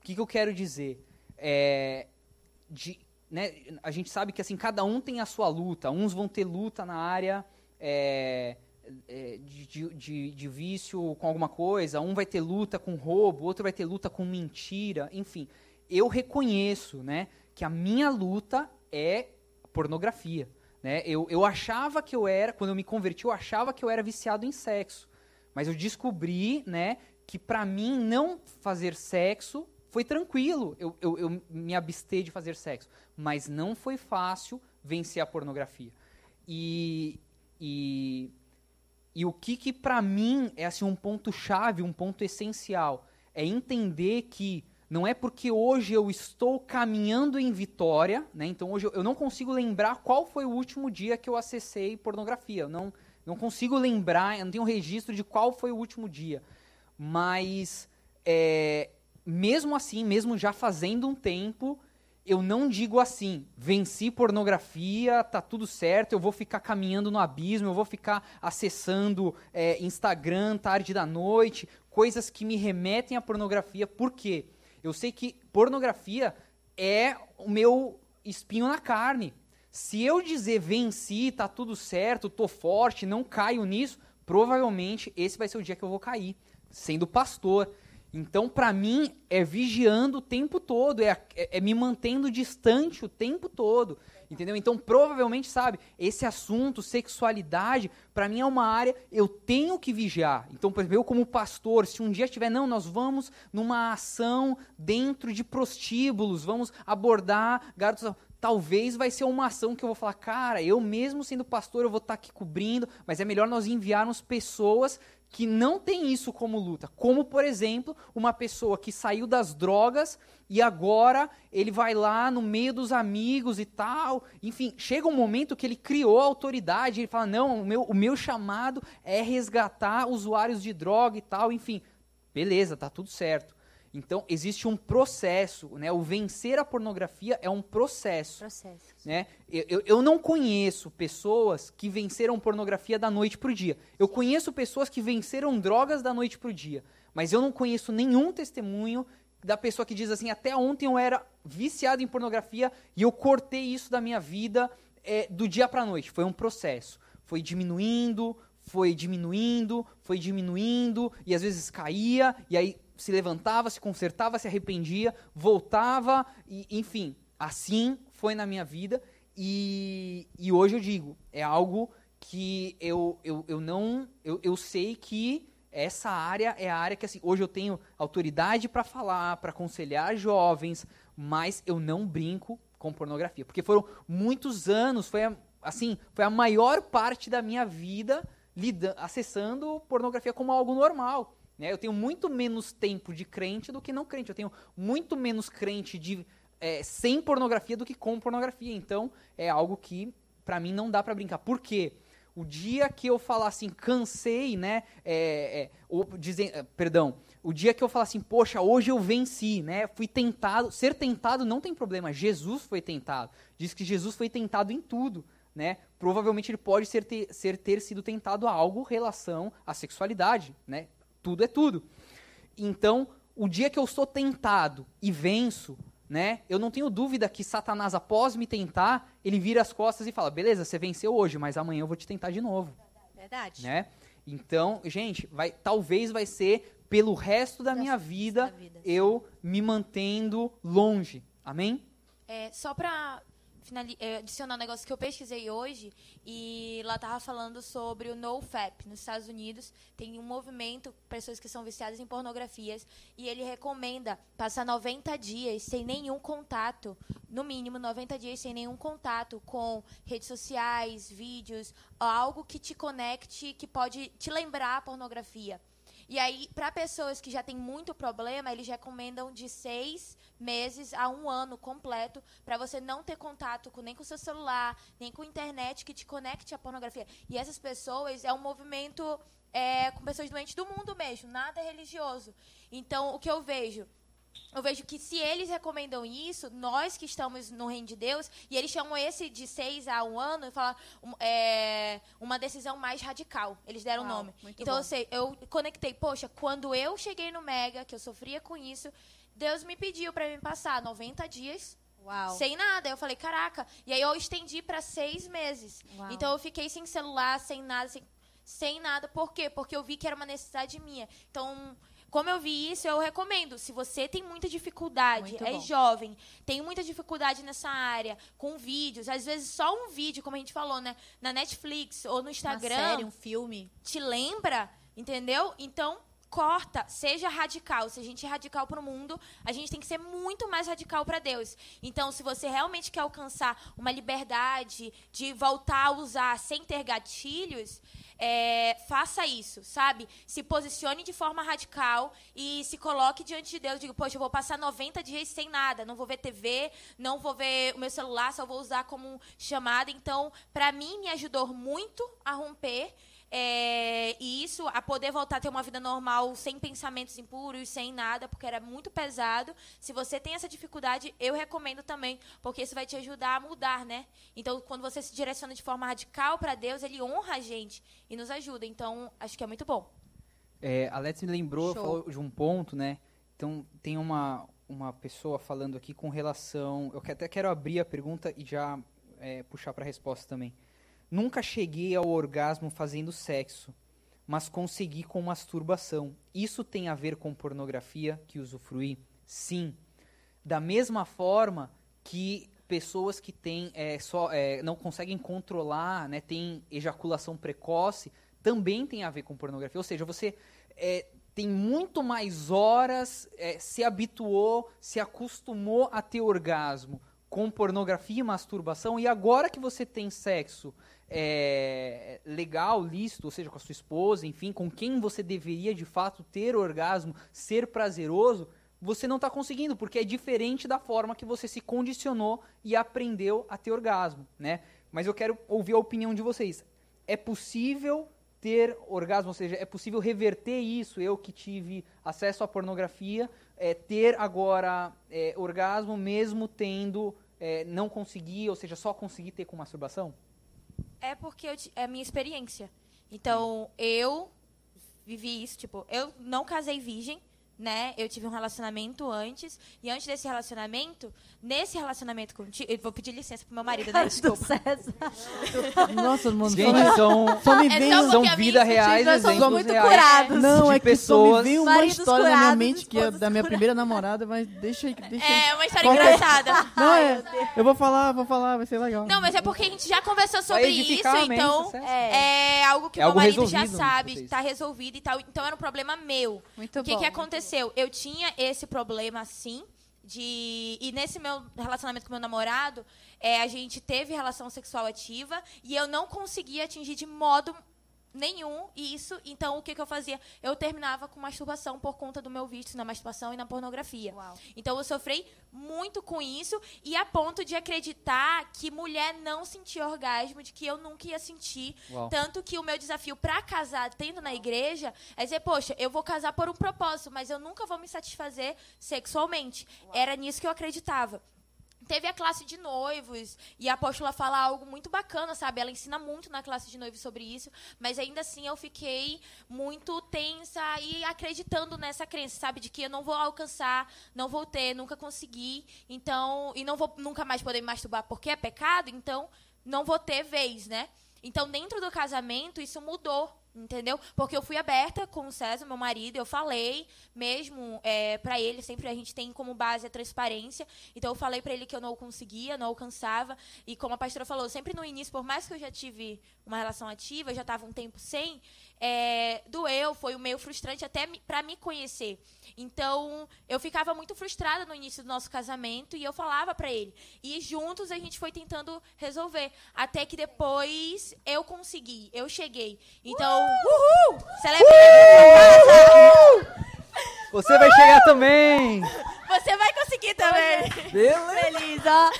O que, que eu quero dizer? É, de, né, a gente sabe que assim cada um tem a sua luta. Uns vão ter luta na área é, é, de, de- de- de vício com alguma coisa, um vai ter luta com roubo, outro vai ter luta com mentira, enfim. Eu reconheço, né, que a minha luta é pornografia. Né? Eu, eu achava que eu era, quando eu me converti, eu achava que eu era viciado em sexo. Mas eu descobri, né, que pra mim não fazer sexo foi tranquilo. Eu, eu, eu me abster de fazer sexo. Mas não foi fácil vencer a pornografia. E, e, e o que que pra mim é assim um ponto chave, um ponto essencial, é entender que não é porque hoje eu estou caminhando em vitória, né? Então hoje eu- não consigo lembrar qual foi o último dia que eu acessei pornografia. Eu não, não consigo lembrar, eu não tenho registro de qual foi o último dia. Mas é, mesmo assim, mesmo já fazendo um tempo, eu não digo assim, venci pornografia, tá tudo certo, eu vou ficar caminhando no abismo, eu vou ficar acessando é, Instagram tarde da noite, coisas que me remetem à pornografia. Por quê? Eu sei que pornografia é o meu espinho na carne. Se eu dizer venci, tá tudo certo, tô forte, não caio nisso, provavelmente esse vai ser o dia que eu vou cair, sendo pastor. Então, para mim, é vigiando o tempo todo, é, é, é, me mantendo distante o tempo todo. Entendeu? Então, provavelmente, sabe, esse assunto, sexualidade, para mim é uma área, eu tenho que vigiar. Então, eu como pastor, se um dia tiver, não, nós vamos numa ação dentro de prostíbulos, vamos abordar garotos talvez vai ser uma ação que eu vou falar, cara, eu mesmo sendo pastor, eu vou estar tá aqui cobrindo, mas é melhor nós enviarmos pessoas que não têm isso como luta. Como, por exemplo, uma pessoa que saiu das drogas e agora ele vai lá no meio dos amigos e tal. Enfim, chega um momento que ele criou a autoridade, ele fala: não, o meu, o meu chamado é resgatar usuários de droga e tal. Enfim, beleza, tá tudo certo. Então, existe um processo, né? O vencer a pornografia é um processo.
Processo.
Né? Eu, eu não conheço pessoas que venceram pornografia da noite para o dia. Eu conheço pessoas que venceram drogas da noite para o dia. Mas eu não conheço nenhum testemunho da pessoa que diz assim, até ontem eu era viciado em pornografia e eu cortei isso da minha vida é, do dia para a noite. Foi um processo. Foi diminuindo, foi diminuindo, foi diminuindo, e às vezes caía, e aí se levantava, se consertava, se arrependia, voltava, e, enfim, assim foi na minha vida. E, e hoje eu digo, é algo que eu, eu, eu não. Eu, eu sei que essa área é a área que assim, hoje eu tenho autoridade para falar, para aconselhar jovens, mas eu não brinco com pornografia, porque foram muitos anos, foi a, assim, foi a maior parte da minha vida lida, acessando pornografia como algo normal. Né? Eu tenho muito menos tempo de crente do que não crente. Eu tenho muito menos crente de é, sem pornografia do que com pornografia. Então, é algo que, para mim, não dá para brincar. Por quê? O dia que eu falar assim, cansei, né? É, é, ou, dizer, é, perdão, o dia que eu falar assim, poxa, hoje eu venci, né? Fui tentado. Ser tentado não tem problema. Jesus foi tentado. Diz que Jesus foi tentado em tudo. Né? Provavelmente ele pode ser ter, ser ter sido tentado a algo relação à sexualidade, né? Tudo é tudo. Então, o dia que eu sou tentado e venço, né? Eu não tenho dúvida que Satanás, após me tentar, ele vira as costas e fala: beleza, você venceu hoje, mas amanhã eu vou te tentar de novo.
Verdade.
Né? Então, gente, vai, talvez vai ser pelo resto da, da minha vida, vida eu me mantendo longe. Amém?
É, só para adicionar um negócio que eu pesquisei hoje e lá tava falando sobre o NoFap nos Estados Unidos. Tem um movimento, pessoas que são viciadas em pornografias, e ele recomenda passar 90 dias sem nenhum contato, no mínimo 90 dias sem nenhum contato com redes sociais, vídeos, algo que te conecte, que pode te lembrar a pornografia. E aí, para pessoas que já têm muito problema, eles recomendam de seis meses a um ano completo para você não ter contato com, nem com seu celular, nem com internet que te conecte à pornografia. E essas pessoas é um movimento é, com pessoas doentes do mundo mesmo, nada religioso. Então, o que eu vejo eu vejo que se eles recomendam isso, nós que estamos no reino de Deus, e eles chamam esse de seis a um ano, fala é, uma decisão mais radical. Eles deram o nome. Então, eu, sei, eu conectei, poxa, quando eu cheguei no Mega, que eu sofria com isso, Deus me pediu para me passar 90 dias
Uau.
sem nada. Eu falei, caraca. E aí eu estendi para seis meses. Uau. Então eu fiquei sem celular, sem nada, sem, sem nada. Por quê? Porque eu vi que era uma necessidade minha. Então como eu vi isso, eu recomendo. Se você tem muita dificuldade, Muito é bom. jovem, tem muita dificuldade nessa área, com vídeos, às vezes só um vídeo, como a gente falou, né? Na Netflix ou no Instagram. Uma
série, um filme.
Te lembra, entendeu? Então, corta, seja radical. Se a gente é radical para o mundo, a gente tem que ser muito mais radical para Deus. Então, se você realmente quer alcançar uma liberdade de voltar a usar sem ter gatilhos, é, faça isso, sabe? Se posicione de forma radical e se coloque diante de Deus. Diga, poxa, eu vou passar 90 dias sem nada, não vou ver TV, não vou ver o meu celular, só vou usar como chamada. Então, para mim, me ajudou muito a romper é, e isso, a poder voltar a ter uma vida normal, sem pensamentos impuros, sem nada, porque era muito pesado. Se você tem essa dificuldade, eu recomendo também, porque isso vai te ajudar a mudar, né? Então, quando você se direciona de forma radical para Deus, ele honra a gente e nos ajuda. Então, acho que é muito bom.
É, a Let's me lembrou, Show. falou de um ponto, né? Então, tem uma, uma pessoa falando aqui com relação. Eu até quero abrir a pergunta e já é, puxar para a resposta também. Nunca cheguei ao orgasmo fazendo sexo, mas consegui com masturbação. Isso tem a ver com pornografia que usufruí? Sim. Da mesma forma que pessoas que têm é, só é, não conseguem controlar, né, têm ejaculação precoce, também tem a ver com pornografia. Ou seja, você é, tem muito mais horas, é, se habituou, se acostumou a ter orgasmo com pornografia e masturbação, e agora que você tem sexo é, legal, lícito, ou seja, com a sua esposa, enfim, com quem você deveria de fato ter orgasmo, ser prazeroso, você não está conseguindo, porque é diferente da forma que você se condicionou e aprendeu a ter orgasmo, né? Mas eu quero ouvir a opinião de vocês. É possível ter orgasmo, ou seja, é possível reverter isso? Eu que tive acesso à pornografia, é, ter agora é, orgasmo mesmo tendo é, não conseguir, ou seja, só conseguir ter com masturbação?
É porque eu é minha experiência. Então, eu vivi isso, tipo, eu não casei virgem, né? Eu tive um relacionamento antes, e antes desse relacionamento, nesse relacionamento contigo, eu vou pedir licença pro meu marido, né? Desculpa.
César.
Nossa, mano,
Gente, são,
só me
É
vem
porque
são vida reais,
nós somos muito
reais
curados.
Não, é que só me
pessoas.
vem uma história na minha mente que é da minha primeira namorada, mas deixa aí, deixa aí.
É uma história
Qualquer-
engraçada.
Não, é, eu vou falar, vou falar, vai ser legal.
Não, mas é porque a gente já conversou sobre isso, então
tá certo?
é algo que
É
o meu
algo
marido já
resolvido
sabe, tá resolvido e tal. Então era um problema meu.
Muito
o que
bom,
que
muito
aconteceu? Eu tinha esse problema sim de e nesse meu relacionamento com meu namorado, é, a gente teve relação sexual ativa e eu não conseguia atingir de modo nenhum isso. Então o que que eu fazia? Eu terminava com masturbação por conta do meu vício na masturbação e na pornografia.
Uau.
Então eu sofri muito com isso e a ponto de acreditar que mulher não sentia orgasmo, de que eu nunca ia sentir.
Uau.
Tanto que o meu desafio pra casar, tendo na igreja, é dizer, poxa, eu vou casar por um propósito, mas eu nunca vou me satisfazer sexualmente. Era nisso que eu acreditava. Teve a classe de noivos e a apóstola fala algo muito bacana, sabe? Ela ensina muito na classe de noivos sobre isso, mas ainda assim eu fiquei muito tensa e acreditando nessa crença, sabe? De que eu não vou alcançar, não vou ter, nunca consegui, então, e não vou nunca mais poder me masturbar porque é pecado, então não vou ter vez, né? Então, dentro do casamento, isso mudou, entendeu? Porque eu fui aberta com o César, meu marido, eu falei mesmo é, para ele, sempre a gente tem como base a transparência. Então, eu falei para ele que eu não conseguia, não alcançava. E como a pastora falou, sempre no início, por mais que eu já tive uma relação ativa, eu já estava um tempo sem, é, doeu, foi meio frustrante até para me conhecer. Então, eu ficava muito frustrada no início do nosso casamento e eu falava para ele. E juntos a gente foi tentando resolver. Até que depois eu consegui, eu cheguei. Então, uhul! Celebre
Você vai chegar também!
Você vai conseguir também.
Beleza!
Feliz, ó.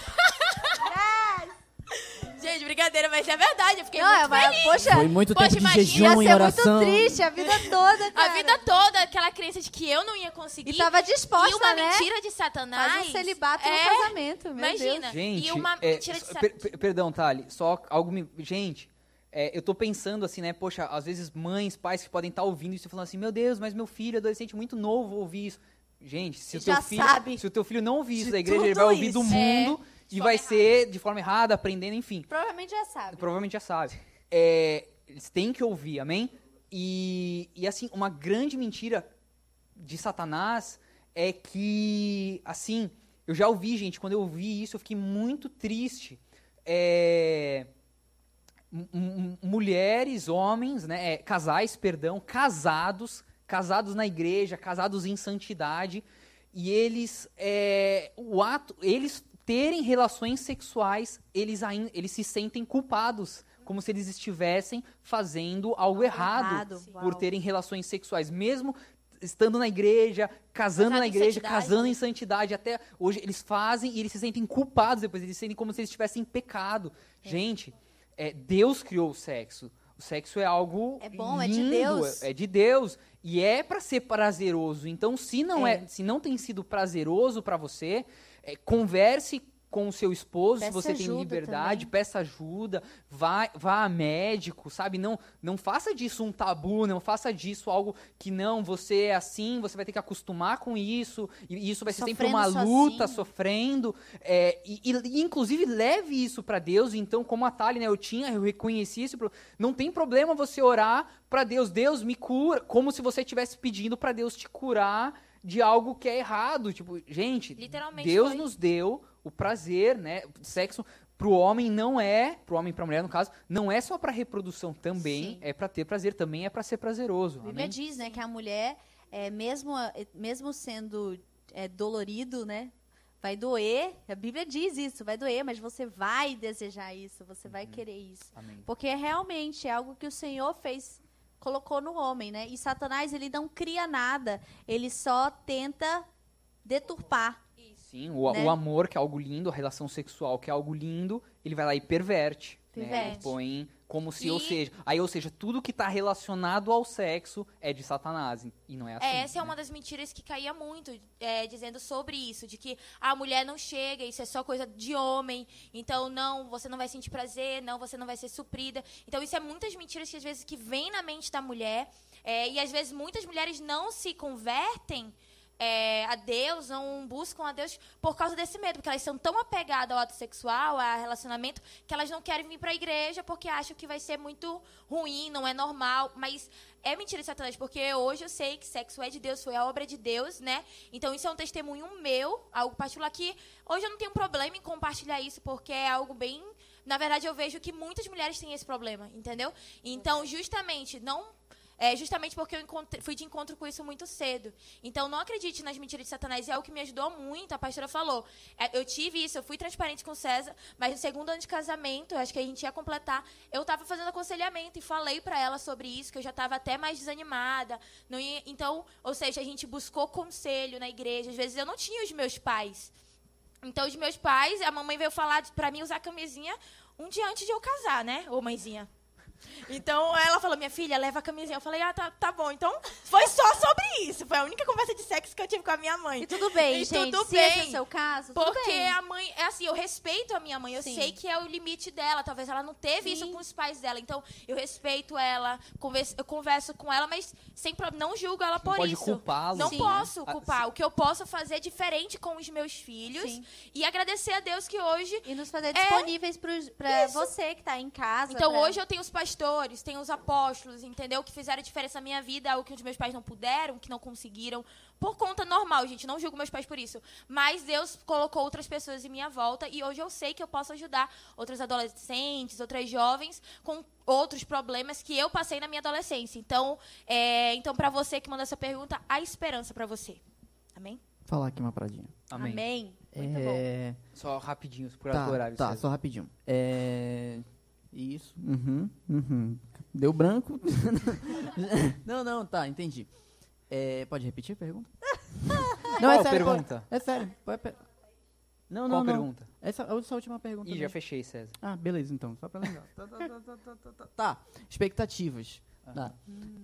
Gente, brincadeira, mas é verdade. Eu fiquei
Não,
muito
é, mas,
feliz.
poxa,
Foi muito
Poxa,
tempo de
imagina,
ia
jejum e
ser
oração.
muito triste a vida toda,
A
cara.
vida toda, aquela crença de que eu não ia conseguir.
E tava disposta,
E uma
né?
mentira de Satanás.
Faz um celibato
é,
no casamento, meu
Imagina.
Deus.
Gente,
e uma
é,
mentira de Satanás.
per- per- perdão, Thali, só algo me. Gente, é, eu tô pensando assim, né? Poxa, às vezes mães, pais que podem estar ouvindo isso e falando assim: Meu Deus, mas meu filho, adolescente muito novo, ouvir isso. Gente, se o, teu filho,
sabe
se o teu filho não ouvir isso da igreja, ele vai ouvir do
isso.
mundo
de
e vai
errada.
ser de forma errada, aprendendo, enfim.
Provavelmente já sabe.
Provavelmente já sabe. É, eles têm que ouvir, amém? E, e assim, uma grande mentira de Satanás é que, assim, eu já ouvi, gente, quando eu ouvi isso, eu fiquei muito triste. É, mulheres, homens, né, é, casais, perdão, casados, casados na igreja, casados em santidade, e eles, é, o ato, eles terem relações sexuais, eles, eles se sentem culpados, como se eles estivessem fazendo algo errado,
errado,
por terem relações sexuais, mesmo estando na igreja, casando
Casado
na igreja, casando em santidade, até hoje eles fazem e eles se sentem culpados depois, eles se sentem como se eles estivessem em pecado. Gente, é, Deus criou o sexo. O sexo é algo
É bom, é de
lindo,
Deus.
É, é de Deus e é para ser prazeroso. Então, se não é,
É.
se não tem sido prazeroso para você, é, converse com o seu esposo, se
Peça
você tem liberdade,
também.
peça ajuda, vá, vá a médico, sabe? Não, não faça disso um tabu, não faça disso algo que não, você é assim, você vai ter que acostumar com isso, e isso vai ser sempre
Sofrendo
uma luta,
sozinho.
sofrendo, é, e, e- inclusive leve isso pra Deus, então como a Thali, né, eu tinha, eu reconheci pro- não tem problema você orar pra Deus, Deus me cura, como se você estivesse pedindo pra Deus te curar de algo que é errado, tipo, gente, Deus
foi.
nos deu o prazer, né? Sexo pro homem não é, pro homem e pra mulher no caso, não é só pra reprodução também,
Sim.
é pra ter prazer também, é pra ser prazeroso.
A Bíblia
amém?
diz, né, que a mulher, é, mesmo, a- é, mesmo sendo é, dolorido, né, vai doer. A Bíblia diz isso, vai doer, mas você vai desejar isso, você
Uhum.
vai querer isso.
Amém.
Porque realmente é algo que o Senhor fez, colocou no homem, né? E Satanás, ele não cria nada, ele só tenta deturpar.
Sim, o,
Né?
o amor, que é algo lindo, a relação sexual, que é algo lindo, ele vai lá e perverte. Né?
Perverte.
Ele põe como se,
E-
ou seja, aí, ou seja, tudo que tá relacionado ao sexo é de Satanás. E não é assim.
É, essa é
né?
uma das mentiras que caía muito, é, dizendo sobre isso, de que a mulher não chega, isso é só coisa de homem, então não, você não vai sentir prazer, não, você não vai ser suprida. Então isso é muitas mentiras que às vezes que vem na mente da mulher, é, e às vezes muitas mulheres não se convertem é, a Deus, não buscam a Deus por causa desse medo, porque elas são tão apegadas ao ato sexual, a relacionamento, que elas não querem vir para a igreja porque acham que vai ser muito ruim, não é normal. Mas é mentira de Satanás, porque hoje eu sei que sexo é de Deus, foi a obra de Deus, né? Então isso é um testemunho meu, algo particular que hoje eu não tenho problema em compartilhar isso, porque é algo bem. Na verdade, eu vejo que muitas mulheres têm esse problema, entendeu? Então, justamente, não. É justamente porque eu fui de encontro com isso muito cedo. Então, não acredite nas mentiras de Satanás. E é o que me ajudou muito, a pastora falou. É, eu tive isso, eu fui transparente com o César, mas no segundo ano de casamento, acho que a gente ia completar, eu estava fazendo aconselhamento e falei para ela sobre isso, que eu já estava até mais desanimada. Ia- então, ou seja, a gente buscou conselho na igreja. Às vezes eu não tinha os meus pais. Então, os meus pais, a mamãe veio falar pra mim usar camisinha um dia antes de eu casar, né? Ô, mãezinha. Então, ela falou, minha filha, leva a camisinha. Eu falei, ah, tá, tá bom. Então, foi só sobre isso. Foi a única conversa de sexo que eu tive com a minha mãe.
E tudo bem,
E
gente.
tudo
se esse é
bem.
o seu caso, tudo
Porque
bem.
a mãe, é assim, eu respeito a minha mãe, eu
Sim.
sei que é o limite dela. Talvez ela não teve isso
Sim.
com os pais dela. Então, eu respeito ela, converso, eu converso com ela, mas sem não julgo ela por
pode
isso.
culpá-los,
Não
né?
posso
Ah,
culpar. O que eu posso fazer é diferente com os meus filhos
Sim.
e agradecer a Deus que hoje
E nos fazer
É.
disponíveis pra você que tá em casa.
Então
pra-
hoje eu tenho os pastores, tenho os apóstolos, entendeu? Que fizeram diferença na minha vida, algo que os meus pais não puderam, que não conseguiram. Por conta normal, gente, não julgo meus pais por isso. Mas Deus colocou outras pessoas em minha volta e hoje eu sei que eu posso ajudar outros adolescentes, outras jovens com outros problemas que eu passei na minha adolescência. Então, é, então para você que mandou essa pergunta, há esperança para você. Amém?
Falar aqui uma paradinha.
Amém.
Amém. Muito bom.
É...
Só rapidinho, por
Tá,
horário.
tá
César.
só rapidinho. É... Isso. Uhum, uhum. Deu branco. não, não, tá, entendi. É, pode repetir a pergunta? não,
Qual
é sério.
pergunta?
pode- É sério. Pode pe- Não,
Qual
não, não.
pergunta?
Essa, essa última pergunta.
Ih, já fechei, César.
Ah, beleza, então. Só pra lembrar. tá, tá, tá, tá, tá, tá, tá. Tá, expectativas. Tá.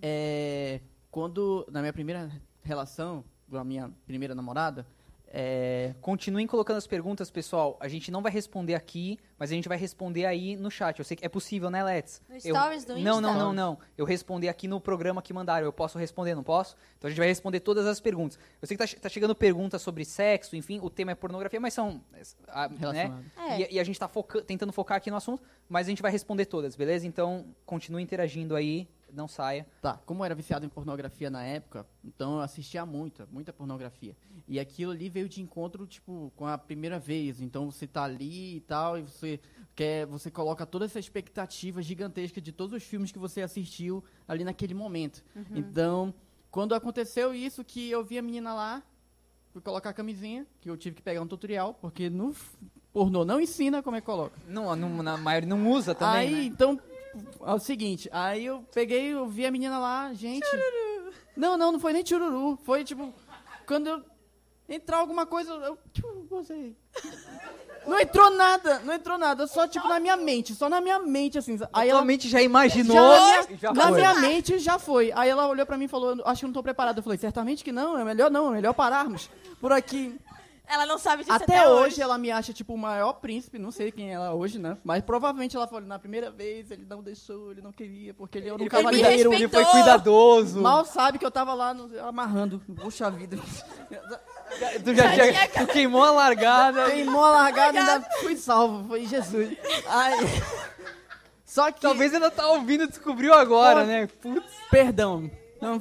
É, quando, na minha primeira relação, com a minha primeira namorada, é,
Continuem colocando as perguntas, pessoal. A gente não vai responder aqui, mas a gente vai responder aí no chat. Eu sei que é possível, né, Let's?
No
Eu-
stories do
Não, não,
Insta?
não, não. Eu respondi aqui no programa que mandaram. Eu posso responder, não posso? Então a gente vai responder todas as perguntas. Eu sei que tá, tá chegando perguntas sobre sexo, enfim, o tema é pornografia, mas são. ah, né?
É.
E, e a gente tá foca- tentando focar aqui no assunto, mas a gente vai responder todas, beleza? Então continue interagindo aí, não saia.
Tá, como eu era viciado em pornografia na época, então eu assistia muita, muita pornografia. E aquilo ali veio de encontro, tipo, com a primeira vez. Então você tá ali e tal, e você quer, você coloca toda essa expectativa gigantesca de todos os filmes que você assistiu ali naquele momento. Então, quando aconteceu isso, que eu vi a menina lá, fui colocar a camisinha, que eu tive que pegar um tutorial, porque no pornô não ensina como é que coloca.
Não, não, na maioria não usa também.
Aí,
né?
então, é o seguinte, aí eu peguei, eu vi a menina lá, gente. Não, não, não foi nem chururu. Foi tipo, quando eu entrar alguma coisa, eu tipo, gozei. Não entrou nada, não entrou nada, só tipo na minha mente, só na minha mente, assim. Aí ela,
Atualmente já imaginou.
já na minha,
já
na
foi.
minha mente já foi. Aí ela olhou pra mim e falou, acho que não tô preparado. Eu falei, certamente que não, é melhor não, é melhor pararmos por aqui.
Ela não sabe disso
Até,
até,
hoje ela me acha, tipo, o maior príncipe, não sei quem é ela hoje, né? Mas provavelmente ela falou, na primeira vez ele não deixou, ele não queria, porque ele era um
Ele foi,
me
cavalheiro.
ele foi cuidadoso.
Mal sabe que eu tava lá no- amarrando. Puxa vida.
Tu já tinha, tu queimou a largada.
Queimou a largada e ainda fui salvo. Foi Jesus. Ai. Só que.
Talvez ela tá ouvindo e descobriu agora,
Pô.
né? Putz,
Perdão. Não,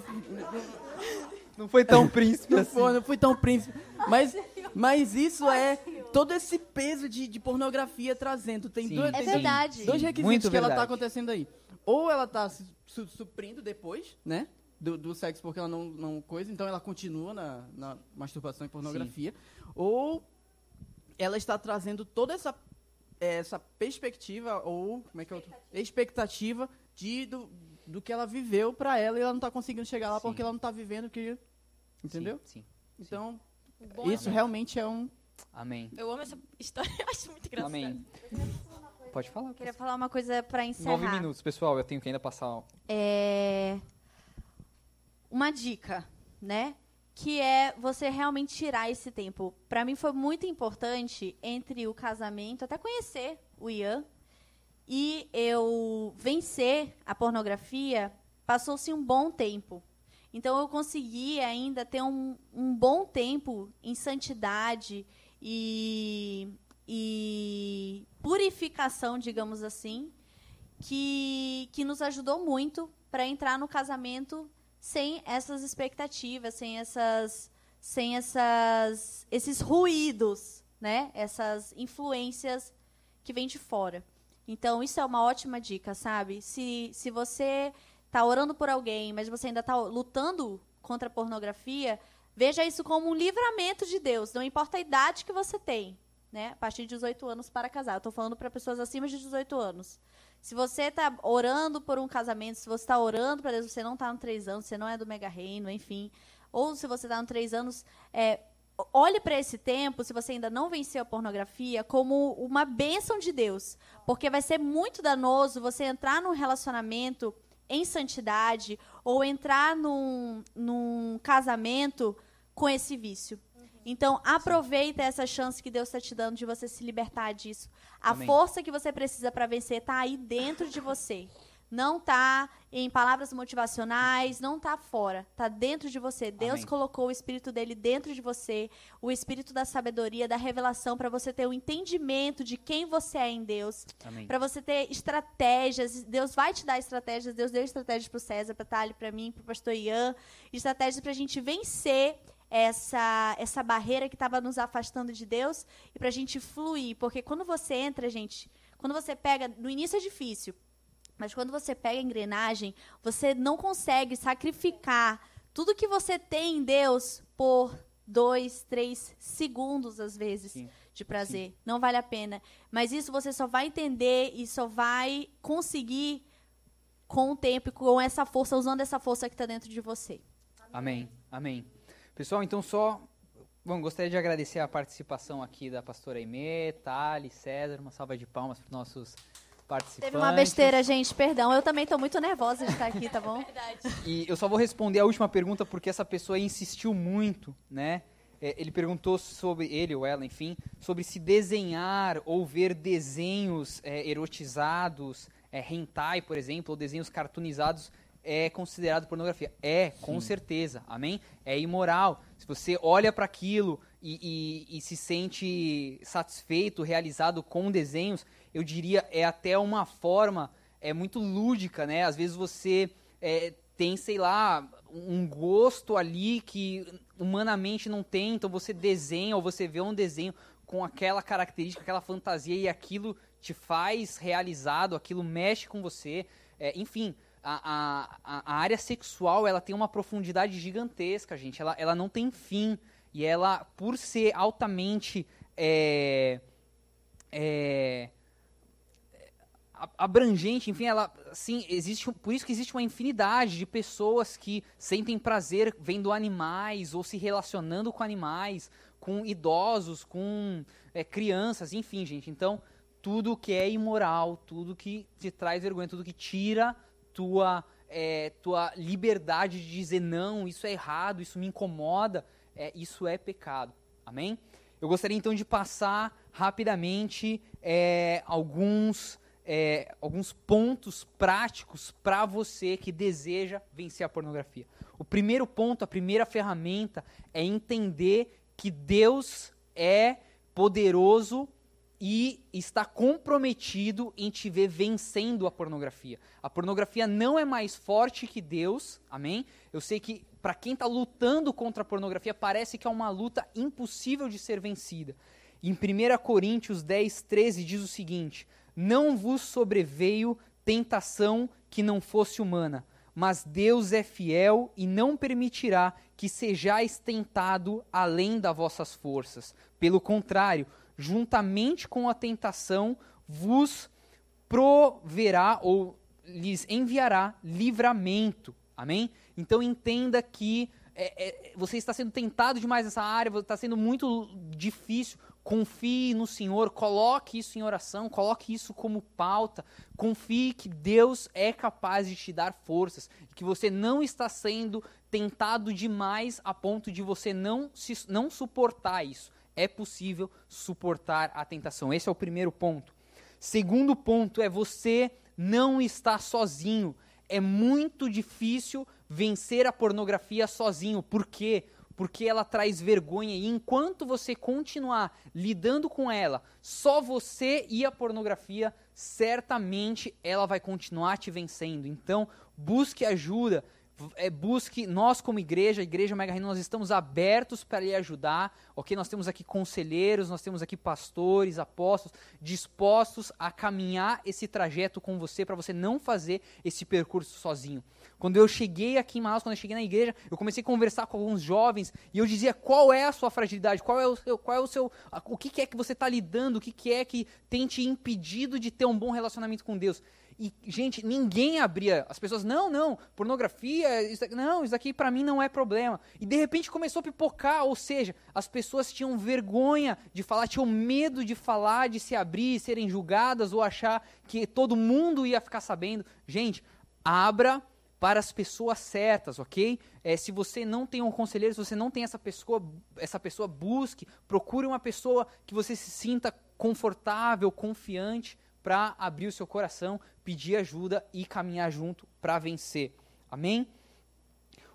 não foi tão príncipe
não,
assim.
foi, não fui tão príncipe. Mas, mas isso é todo esse peso de, de pornografia trazendo. Tem
Sim.
dois,
É
tem
verdade.
dois requisitos
Muito
que ela tá
verdade.
acontecendo aí. Ou ela tá se su- suprindo depois, né? Do, do sexo porque ela não, não coisa, então ela continua na, na masturbação e pornografia. Ou ela está trazendo toda essa, essa perspectiva, ou como é que é outro? Expectativa de, do, do que ela viveu pra ela e ela não tá conseguindo chegar lá
Sim.
porque ela não tá vivendo o que. Entendeu?
Sim, sim.
Então,
Bom,
isso realmente é um.
Amém.
Eu amo essa história, eu acho muito engraçado.
Amém. Pode falar.
Queria falar uma coisa pra encerrar.
Nove minutos, pessoal. Eu tenho que ainda passar.
É uma dica, né? Que é você realmente tirar esse tempo. Pra mim foi muito importante entre o casamento, até conhecer o Ian e eu vencer a pornografia, passou-se um bom tempo. Então eu consegui ainda ter um, um bom tempo em santidade e, e purificação, digamos assim, que, que nos ajudou muito para entrar no casamento sem essas expectativas, sem essas, sem essas, esses ruídos, né? Essas influências que vêm de fora. Então isso é uma ótima dica, sabe? Se, se você está orando por alguém, mas você ainda está lutando contra a pornografia, veja isso como um livramento de Deus. Não importa a idade que você tem, né? A partir de 18 anos para casar. Eu estou falando para pessoas acima de 18 anos. Se você está orando por um casamento, se você está orando para Deus, você não está no três anos, você não é do mega reino, enfim. Ou se você está no três anos, é, olhe para esse tempo, se você ainda não venceu a pornografia, como uma bênção de Deus. Porque vai ser muito danoso você entrar num relacionamento em santidade ou entrar num, num casamento com esse vício. Então, aproveita essa chance que Deus está te dando de você se libertar disso. A
Amém.
força que você precisa para vencer está aí dentro de você. Não está em palavras motivacionais, não está fora. Está dentro de você. Deus
Amém.
colocou o Espírito dele dentro de você. O Espírito da sabedoria, da revelação, para você ter o entendimento de quem você é em Deus. Para você ter estratégias. Deus vai te dar estratégias. Deus deu estratégias para o César, para Thali, para mim, para o pastor Ian. Estratégias para a gente vencer essa, essa barreira que estava nos afastando de Deus e para a gente fluir. Porque quando você entra, gente, quando você pega. No início é difícil, mas quando você pega a engrenagem, você não consegue sacrificar tudo que você tem em Deus por dois, três segundos, às vezes,
Sim.
de prazer. Não vale a pena. Mas isso você só vai entender e só vai conseguir com o tempo e com essa força, usando essa força que está dentro de você.
Amém. Amém. Pessoal, então só. Bom, gostaria de agradecer a participação aqui da pastora Aimee, Thali, César. Uma salva de palmas para os nossos participantes.
Teve uma besteira, gente, perdão. Eu também estou muito nervosa de estar aqui, tá bom?
Verdade.
E eu só vou responder a última pergunta porque essa pessoa insistiu muito, né? É, ele perguntou sobre, ele ou ela, enfim, sobre se desenhar ou ver desenhos é, erotizados, é, hentai, por exemplo, ou desenhos cartoonizados é considerado pornografia. É, com certeza, amém? É imoral. Se você olha para aquilo e, e- e se sente satisfeito, realizado com desenhos, eu diria é até uma forma é muito lúdica, né? Às vezes você é, tem, sei lá, um gosto ali que humanamente não tem, então você desenha ou você vê um desenho com aquela característica, aquela fantasia e aquilo te faz realizado, aquilo mexe com você, É, enfim. A, a, a área sexual ela tem uma profundidade gigantesca, gente. Ela, ela não tem fim. E ela, por ser altamente é, é, abrangente, enfim, ela assim, existe, por isso que existe uma infinidade de pessoas que sentem prazer vendo animais ou se relacionando com animais, com idosos, com é, crianças, enfim, gente. Então, tudo que é imoral, tudo que te traz vergonha, tudo que tira tua é, tua liberdade de dizer não, isso é errado, isso me incomoda, é, isso é pecado. Amém? Eu gostaria então de passar rapidamente é, alguns, é, alguns pontos práticos para você que deseja vencer a pornografia. O primeiro ponto, a primeira ferramenta é entender que Deus é poderoso e está comprometido em te ver vencendo a pornografia. A pornografia não é mais forte que Deus, amém? Eu sei que para quem está lutando contra a pornografia parece que é uma luta impossível de ser vencida. Em 1 Coríntios 10, 13 diz o seguinte: Não vos sobreveio tentação que não fosse humana, mas Deus é fiel e não permitirá que sejais tentado além das vossas forças. Pelo contrário, juntamente com a tentação, vos proverá ou lhes enviará livramento. Amém? Então entenda que é, é, você está sendo tentado demais nessa área, está sendo muito difícil. Confie no Senhor, coloque isso em oração, coloque isso como pauta. Confie que Deus é capaz de te dar forças, que você não está sendo tentado demais a ponto de você não, se, não suportar isso é possível suportar a tentação. Esse é o primeiro ponto. Segundo ponto é você não estar sozinho. É muito difícil vencer a pornografia sozinho. Por quê? Porque ela traz vergonha e enquanto você continuar lidando com ela, só você e a pornografia, certamente ela vai continuar te vencendo. Então, busque ajuda, é, busque, nós como igreja, Igreja Mega Reino, nós estamos abertos para lhe ajudar, ok? Nós temos aqui conselheiros, nós temos aqui pastores, apóstolos, dispostos a caminhar esse trajeto com você, para você não fazer esse percurso sozinho. Quando eu cheguei aqui em Manaus, quando eu cheguei na igreja, eu comecei a conversar com alguns jovens e eu dizia qual é a sua fragilidade, qual é o seu, qual é o seu, o que, que é que você está lidando, o que, que é que tem te impedido de ter um bom relacionamento com Deus. E, gente, ninguém abria. As pessoas, não, não, pornografia, isso não, isso aqui para mim não é problema. E de repente começou a pipocar, ou seja, as pessoas tinham vergonha de falar, tinham medo de falar, de se abrir, serem julgadas ou achar que todo mundo ia ficar sabendo. Gente, abra para as pessoas certas, ok? É, se você não tem um conselheiro, se você não tem essa pessoa, essa pessoa busque, procure uma pessoa que você se sinta confortável, confiante para abrir o seu coração, pedir ajuda e caminhar junto para vencer. Amém?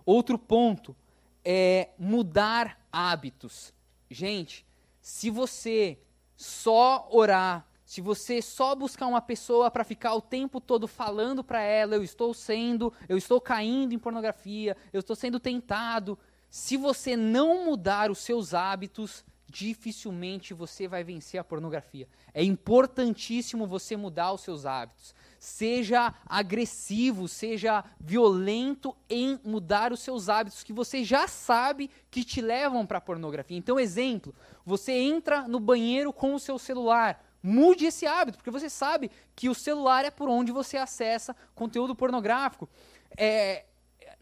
Outro ponto é mudar hábitos. Gente, se você só orar, se você só buscar uma pessoa para ficar o tempo todo falando para ela, eu estou sendo, eu estou caindo em pornografia, eu estou sendo tentado, se você não mudar os seus hábitos, dificilmente você vai vencer a pornografia. É importantíssimo você mudar os seus hábitos. Seja agressivo, seja violento em mudar os seus hábitos que você já sabe que te levam para a pornografia. Então, exemplo, você entra no banheiro com o seu celular. Mude esse hábito, porque você sabe que o celular é por onde você acessa conteúdo pornográfico. É,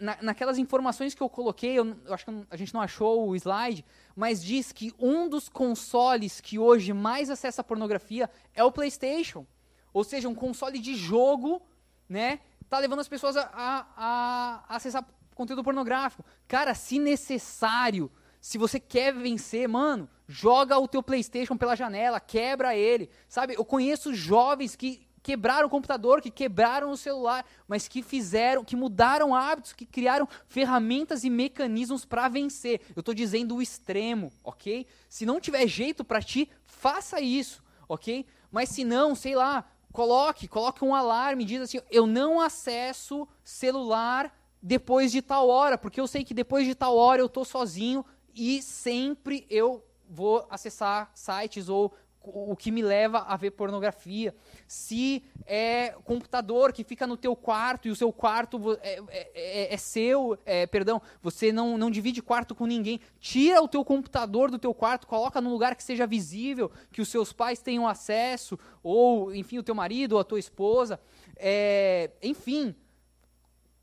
na, naquelas informações que eu coloquei, eu, eu acho que a gente não achou o slide, mas diz que um dos consoles que hoje mais acessa pornografia é o PlayStation. Ou seja, um console de jogo, né? Tá levando as pessoas a, a, a acessar conteúdo pornográfico. Cara, se necessário, se você quer vencer, mano, joga o teu PlayStation pela janela, quebra ele. Sabe? Eu conheço jovens que quebraram o computador, que quebraram o celular, mas que fizeram, que mudaram hábitos, que criaram ferramentas e mecanismos para vencer. Eu estou dizendo o extremo, ok? Se não tiver jeito para ti, faça isso, ok? Mas se não, sei lá, coloque, coloque um alarme, diz assim, eu não acesso celular depois de tal hora, porque eu sei que depois de tal hora eu estou sozinho e sempre eu vou acessar sites ou o que me leva a ver pornografia. Se é computador que fica no teu quarto e o seu quarto é, é, é, é seu, é, perdão, você não, não divide quarto com ninguém, tira o teu computador do teu quarto, coloca num lugar que seja visível, que os seus pais tenham acesso, ou, enfim, o teu marido ou a tua esposa. É, enfim,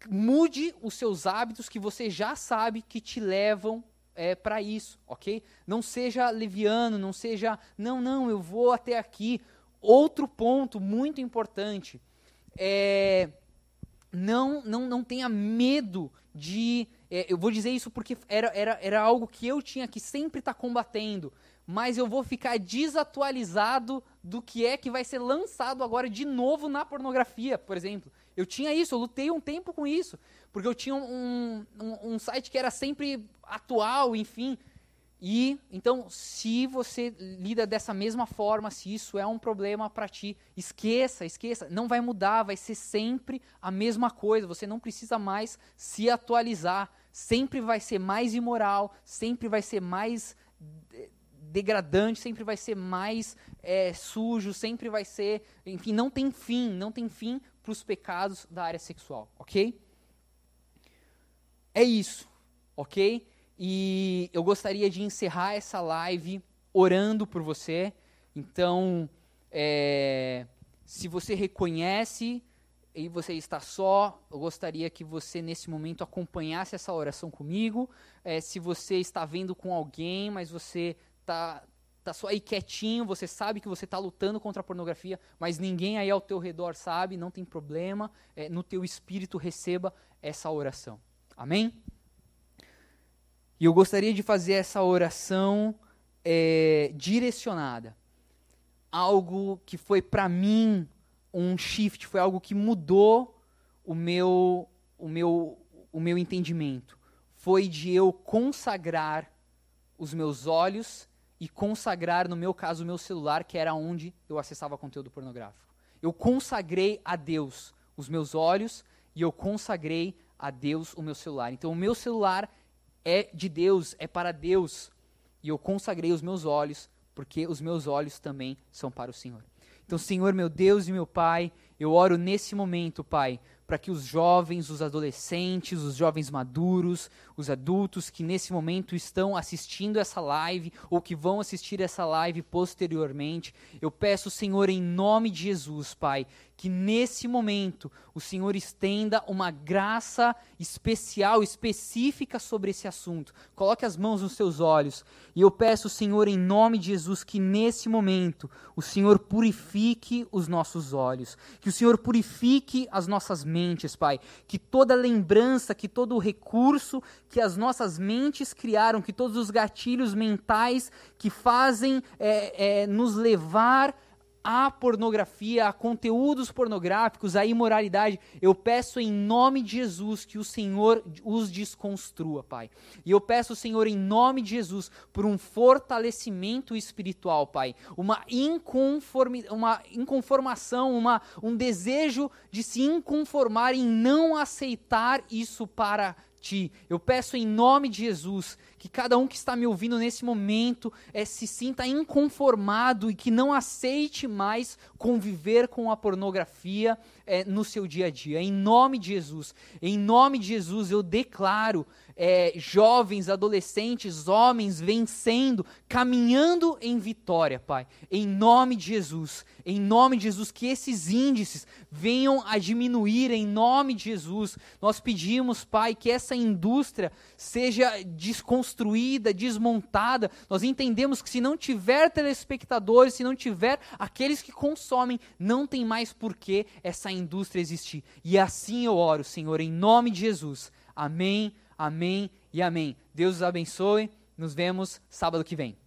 mude os seus hábitos que você já sabe que te levam é, para isso, ok? Não seja leviano, não seja, não, não, eu vou até aqui. Outro ponto muito importante é não, não, não tenha medo de É, eu vou dizer isso porque era, era, era algo que eu tinha que sempre estar tá combatendo. Mas eu vou ficar desatualizado do que é que vai ser lançado agora de novo na pornografia, por exemplo. Eu tinha isso, eu lutei um tempo com isso. Porque eu tinha um, um, um site que era sempre atual, enfim. E então, se você lida dessa mesma forma, se isso é um problema para ti, esqueça, esqueça, não vai mudar, vai ser sempre a mesma coisa. Você não precisa mais se atualizar, sempre vai ser mais imoral, sempre vai ser mais degradante, sempre vai ser mais é, sujo, sempre vai ser, enfim, não tem fim, não tem fim para os pecados da área sexual, ok? É isso, ok? E eu gostaria de encerrar essa live orando por você. Então, é, se você reconhece e você está só, eu gostaria que você nesse momento acompanhasse essa oração comigo. É, se você está vendo com alguém, mas você está tá só aí quietinho, você sabe que você está lutando contra a pornografia, mas ninguém aí ao teu redor sabe, não tem problema. É, no teu espírito receba essa oração. Amém? E eu gostaria de fazer essa oração é, direcionada. Algo que foi para mim um shift, foi algo que mudou o meu, o meu, o meu entendimento. Foi de eu consagrar os meus olhos e consagrar, no meu caso, o meu celular, que era onde eu acessava conteúdo pornográfico. Eu consagrei a Deus os meus olhos e eu consagrei a Deus o meu celular. Então, o meu celular é de Deus, é para Deus. E eu consagrei os meus olhos, porque os meus olhos também são para o Senhor. Então, Senhor, meu Deus e meu Pai, eu oro nesse momento, Pai, para que os jovens, os adolescentes, os jovens maduros, os adultos que nesse momento estão assistindo essa live ou que vão assistir essa live posteriormente, eu peço, Senhor, em nome de Jesus, Pai, que nesse momento o Senhor estenda uma graça especial, específica sobre esse assunto. Coloque as mãos nos seus olhos e eu peço, Senhor, em nome de Jesus, que nesse momento o Senhor purifique os nossos olhos, que o Senhor purifique as nossas mentes, Pai, que toda lembrança, que todo recurso que as nossas mentes criaram, que todos os gatilhos mentais que fazem é, é, nos levar à pornografia, a conteúdos pornográficos, à imoralidade, eu peço em nome de Jesus que o Senhor os desconstrua, Pai. E eu peço, Senhor, em nome de Jesus, por um fortalecimento espiritual, Pai. Uma, inconformi uma inconformação, uma, um desejo de se inconformar em não aceitar isso para ti. Eu peço em nome de Jesus que cada um que está me ouvindo nesse momento é, se sinta inconformado e que não aceite mais conviver com a pornografia é, no seu dia a dia. Em nome de Jesus, em nome de Jesus, eu declaro é, jovens, adolescentes, homens vencendo, caminhando em vitória, Pai. Em nome de Jesus, em nome de Jesus, que esses índices venham a diminuir, em nome de Jesus. Nós pedimos, Pai, que essa indústria seja desconstruída, desmontada. Nós entendemos que se não tiver telespectadores, se não tiver aqueles que consomem, não tem mais por que essa indústria existir. E assim eu oro, Senhor, em nome de Jesus. Amém. Amém e amém. Deus os abençoe. Nos vemos sábado que vem.